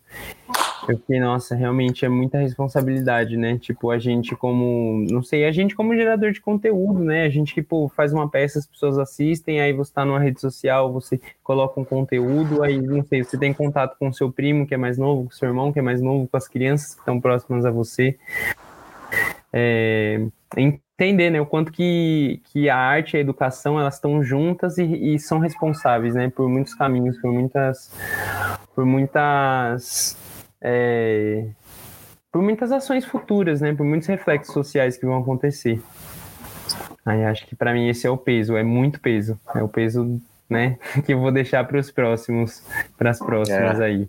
D: eu fiquei, nossa, realmente é muita responsabilidade, né? Tipo, a gente como, não sei, a gente como gerador de conteúdo, né? A gente, tipo, faz uma peça, as pessoas assistem, aí você tá numa rede social, você coloca um conteúdo, aí, não sei, você tem contato com o seu primo que é mais novo, com o seu irmão que é mais novo, com as crianças que estão próximas a você. É, entender né, o quanto que, que a arte e a educação elas estão juntas e, e, são responsáveis né, por muitos caminhos, por muitas, por muitas, é, por muitas ações futuras, né, por muitos reflexos sociais que vão acontecer. Aí acho que para mim esse é o peso, é muito peso, é o peso né, que eu vou deixar para os próximos, para as próximas é. aí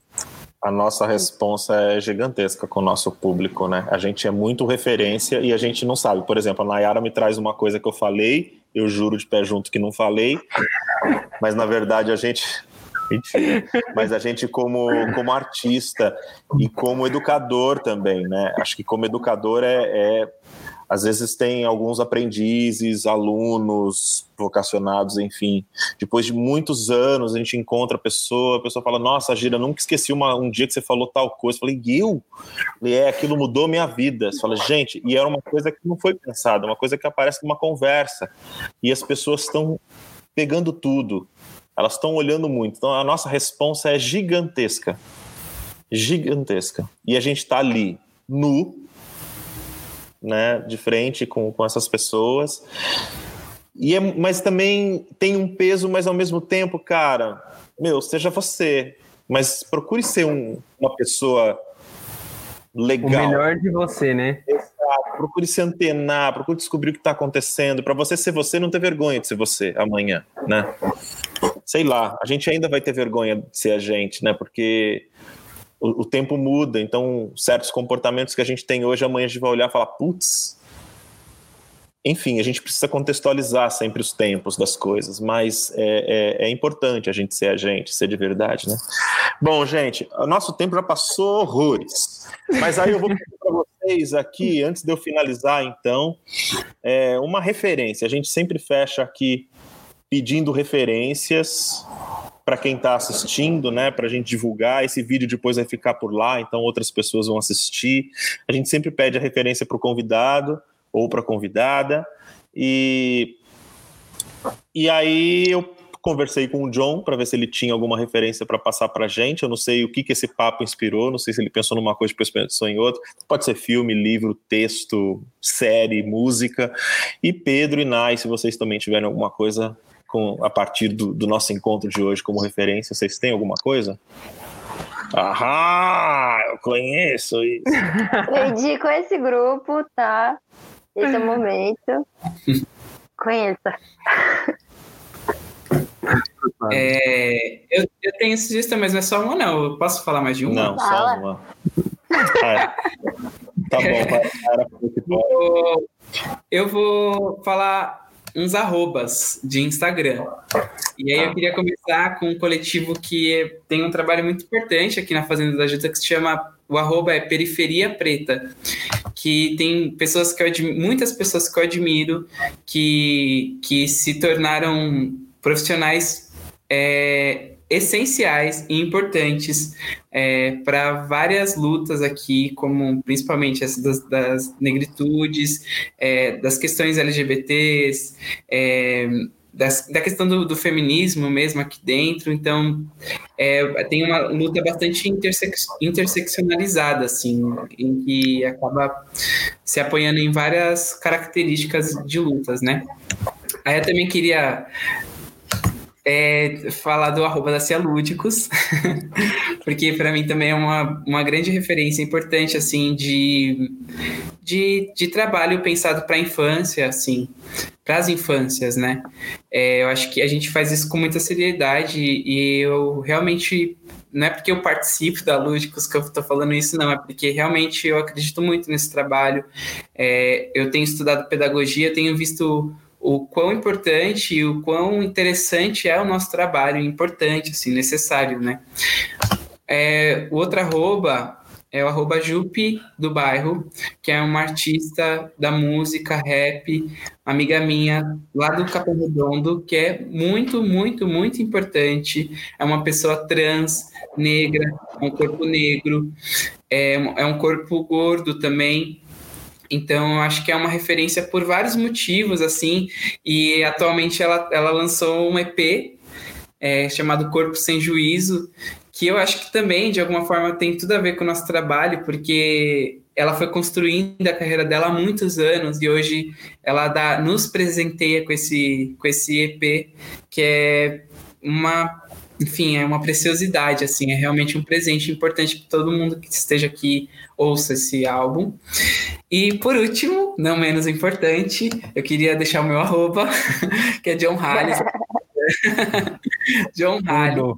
A: a nossa resposta é gigantesca com o nosso público, né? A gente é muito referência e a gente não sabe. Por exemplo, a Nayara me traz uma coisa que eu falei, eu juro de pé junto que não falei, mas na verdade a gente. Mentira. Mas a gente, como, como artista e como educador também, né? Acho que como educador é, é às vezes tem alguns aprendizes, alunos vocacionados, enfim. Depois de muitos anos, a gente encontra a pessoa, a pessoa fala: Nossa, Gira, nunca esqueci uma, um dia que você falou tal coisa. Eu falei: Eu? É, aquilo mudou minha vida. Você fala: Gente, e era uma coisa que não foi pensada, uma coisa que aparece numa conversa. E as pessoas estão pegando tudo, elas estão olhando muito. Então a nossa resposta é gigantesca. Gigantesca. E a gente está ali, nu, né, de frente com, com essas pessoas. E é, mas também tem um peso, mas ao mesmo tempo, cara, meu, seja você, mas procure ser um, uma pessoa legal.
D: O melhor de você, né?
A: Exato. Procure se antenar, procure descobrir o que está acontecendo. Para você ser você, não ter vergonha de ser você amanhã, né? Sei lá, a gente ainda vai ter vergonha de ser a gente, né? Porque o, o, tempo muda, então certos comportamentos que a gente tem hoje, amanhã a gente vai olhar e falar, putz. Enfim, a gente precisa contextualizar sempre os tempos das coisas, mas é, é, é importante a gente ser a gente, ser de verdade, né? Bom, gente, o nosso tempo já passou horrores, mas aí eu vou pedir para vocês aqui, antes de eu finalizar, então, é, uma referência. A gente sempre fecha aqui pedindo referências para quem está assistindo, né, para a gente divulgar. Esse vídeo depois vai ficar por lá, então outras pessoas vão assistir. A gente sempre pede a referência para o convidado ou para a convidada. E, e aí eu conversei com o John para ver se ele tinha alguma referência para passar para a gente. Eu não sei o que, que esse papo inspirou, não sei se ele pensou numa coisa, depois pensou em outra. Pode ser filme, livro, texto, série, música. E Pedro e Nai, se vocês também tiverem alguma coisa com, a partir do, do nosso encontro de hoje como referência? Vocês têm alguma coisa? Ahá, eu conheço isso.
C: Eu indico esse grupo, tá? Esse é o momento. Conheça.
B: É, eu, eu tenho sugestão, mas não é só uma, não. Eu posso falar mais de uma?
A: Não, só uma. Ah, é. Tá bom, para,
B: para, Eu vou falar uns arrobas de Instagram. E aí eu queria começar com um coletivo que tem um trabalho muito importante aqui na Fazenda da Juta que se chama o arroba é Periferia Preta, que tem pessoas que eu admiro, muitas pessoas que eu admiro que, que se tornaram profissionais é, essenciais e importantes é, para várias lutas aqui, como principalmente essa das, das negritudes, é, das questões LGBTs, é, das, da questão do, do, feminismo mesmo aqui dentro. Então, é, tem uma luta bastante interseccionalizada, assim, em que acaba se apoiando em várias características de lutas, né? Aí eu também queria é, falar do arroba da Cia Lúdicos, porque para mim também é uma, uma grande referência importante, assim, de, de, de trabalho pensado para a infância, assim, para as infâncias, né? É, eu acho que a gente faz isso com muita seriedade e eu realmente não é porque eu participo da Lúdicos que eu estou falando isso, não, é porque realmente eu acredito muito nesse trabalho. É, eu tenho estudado pedagogia, tenho visto o quão importante e o quão interessante é o nosso trabalho, importante, assim, necessário, né? É, o outro arroba é o arroba Jupe do bairro, que é uma artista da música, rap, amiga minha lá do Capão Redondo, que é muito, muito, muito importante. É uma pessoa trans, negra, um corpo negro, é, é um corpo gordo também, então, acho que é uma referência por vários motivos, assim, e atualmente ela, ela lançou um EP é, chamado Corpo Sem Juízo, que eu acho que também, de alguma forma, tem tudo a ver com o nosso trabalho, porque ela foi construindo a carreira dela há muitos anos e hoje ela dá, nos presenteia com esse, com esse EP, que é uma enfim, é uma preciosidade, assim, é realmente um presente importante para todo mundo que esteja aqui ouça esse álbum. E por último, não menos importante, eu queria deixar o meu arroba, que é John Halley. John Halley.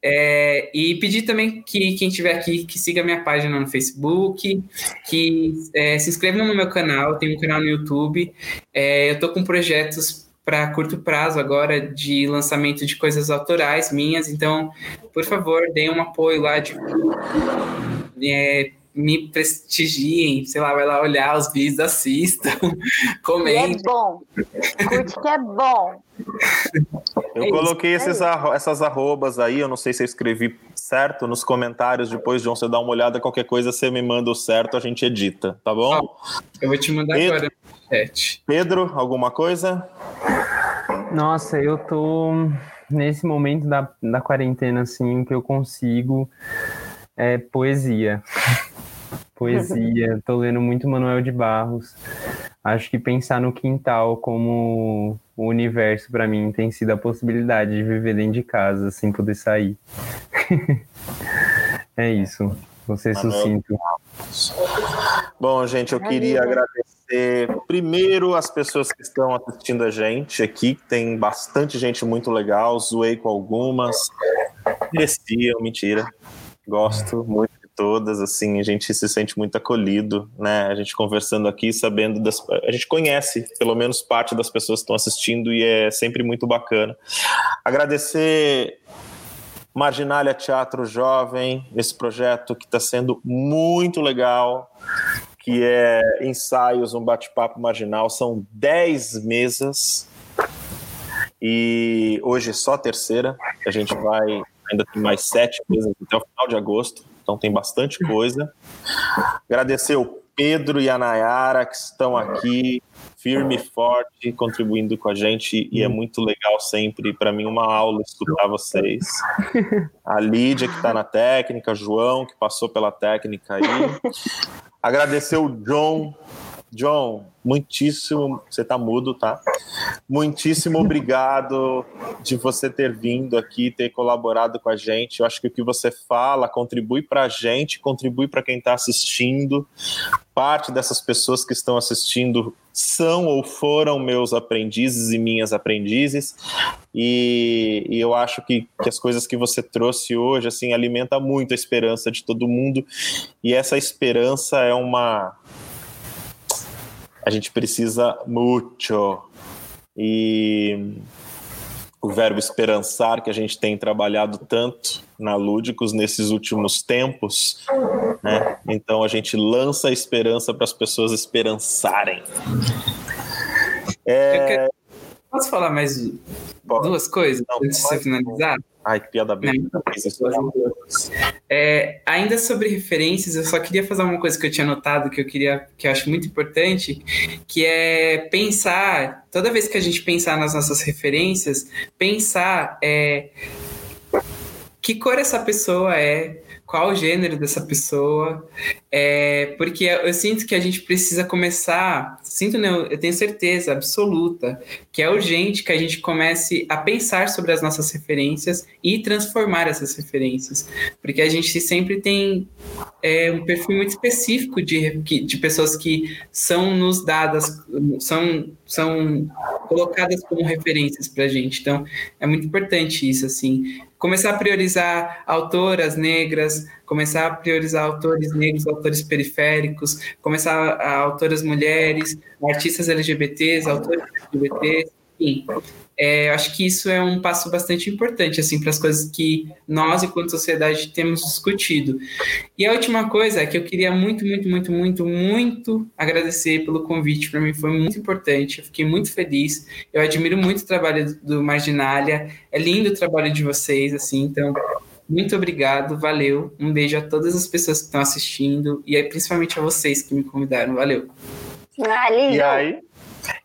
B: É, e pedir também que quem estiver aqui que siga minha página no Facebook, que é, se inscreva no meu canal, tem um canal no YouTube. É, eu estou com projetos para curto prazo agora de lançamento de coisas autorais minhas. Então, por favor, deem um apoio lá de, é, me prestigiem, sei lá, vai lá olhar os vídeos, assistam, comentem.
C: é bom. Curte que é bom.
A: Eu é coloquei esses, é essas arrobas aí, eu não sei se eu escrevi certo nos comentários depois, João, você dá uma olhada, qualquer coisa você me manda o certo, a gente edita, tá bom?
B: eu vou te mandar agora chat.
A: Pedro, alguma coisa?
D: Nossa, eu tô nesse momento da, da quarentena, assim, que eu consigo é poesia. poesia, tô lendo muito Manuel de Barros. Acho que pensar no quintal como o universo para mim tem sido a possibilidade de viver dentro de casa sem poder sair. é isso. Você sucinto.
A: Bom, gente, eu queria agradecer primeiro as pessoas que estão assistindo a gente aqui, tem bastante gente muito legal, zoei com algumas, mereciam, mentira. Gosto muito de todas, assim, a gente se sente muito acolhido, né? A gente conversando aqui, sabendo das. A gente conhece pelo menos parte das pessoas que estão assistindo e é sempre muito bacana. Agradecer Marginália Teatro Jovem, esse projeto que está sendo muito legal, que é ensaios, um bate-papo marginal, são 10 mesas. E hoje só a terceira, a gente vai ainda tem mais sete meses até o final de agosto, então tem bastante coisa. Agradecer o Pedro e a Nayara que estão aqui, firme e forte, contribuindo com a gente, e é muito legal sempre, para mim, uma aula escutar vocês. A Lídia, que está na técnica, João, que passou pela técnica aí. Agradecer o John, John, muitíssimo. Você tá mudo, tá? Muitíssimo obrigado de você ter vindo aqui, ter colaborado com a gente. Eu acho que o que você fala contribui para a gente, contribui para quem está assistindo. Parte dessas pessoas que estão assistindo são ou foram meus aprendizes e minhas aprendizes. E, e eu acho que, que as coisas que você trouxe hoje assim alimenta muito a esperança de todo mundo. E essa esperança é uma a gente precisa muito. E o verbo esperançar, que a gente tem trabalhado tanto na Lúdicos nesses últimos tempos, né? Então a gente lança a esperança para as pessoas esperançarem.
B: É... Posso falar mais duas coisas Não, antes de você finalizar?
A: Ai, que piada bem.
B: É, ainda sobre referências, eu só queria fazer uma coisa que eu tinha notado que eu queria, que eu acho muito importante, que é pensar, toda vez que a gente pensar nas nossas referências, pensar é, que cor essa pessoa é, qual o gênero dessa pessoa, é, porque eu sinto que a gente precisa começar, sinto não, eu tenho certeza absoluta que é urgente que a gente comece a pensar sobre as nossas referências e transformar essas referências, porque a gente sempre tem é, um perfil muito específico de, de pessoas que são nos dadas, são, são colocadas como referências para a gente, então é muito importante isso, assim, começar a priorizar autoras negras, começar a priorizar autores negros, autores periféricos, começar a, a autoras mulheres, artistas LGBTs, autores LGBTs, enfim. É, acho que isso é um passo bastante importante assim para as coisas que nós, enquanto sociedade, temos discutido. E a última coisa é que eu queria muito, muito, muito, muito, muito agradecer pelo convite. Para mim foi muito importante. Eu fiquei muito feliz. Eu admiro muito o trabalho do Marginalia. É lindo o trabalho de vocês, assim. Então, muito obrigado, valeu. Um beijo a todas as pessoas que estão assistindo e principalmente a vocês que me convidaram. Valeu.
C: Ah,
A: e aí?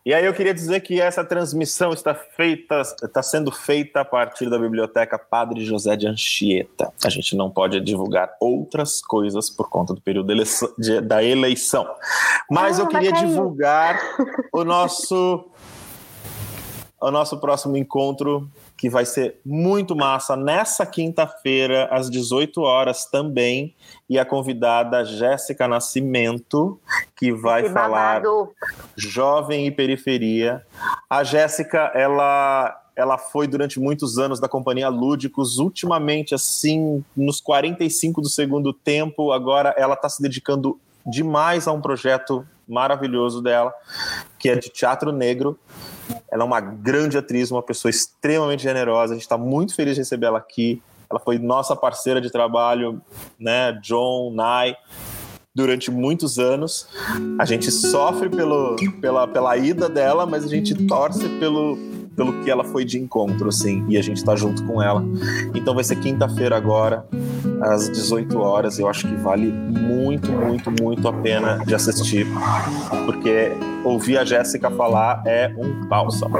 A: E aí eu queria dizer que essa transmissão está feita, está sendo feita a partir da biblioteca Padre José de Anchieta. A gente não pode divulgar outras coisas por conta do período de, da eleição. Mas ah, eu queria divulgar o nosso o nosso próximo encontro que vai ser muito massa nessa quinta-feira, às 18 horas também. E a convidada Jéssica Nascimento, que vai falar Jovem e Periferia. A Jéssica, ela ela foi durante muitos anos da companhia Lúdicos, ultimamente, assim, nos 45 do segundo tempo, agora ela está se dedicando demais a um projeto maravilhoso dela, que é de teatro negro. Ela é uma grande atriz, uma pessoa extremamente generosa. A gente está muito feliz de receber ela aqui. Ela foi nossa parceira de trabalho, né? John, Nai. durante muitos anos. A gente sofre pelo, pela, pela ida dela, mas a gente torce pelo, pelo que ela foi de encontro, assim, e a gente tá junto com ela. Então vai ser quinta-feira agora, às 18 horas. Eu acho que vale muito, muito, muito a pena de assistir, porque ouvir a Jéssica falar é um bálsamo.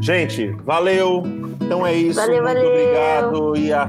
A: Gente, valeu! Então é isso.
C: Valeu,
A: muito
C: valeu.
A: obrigado e a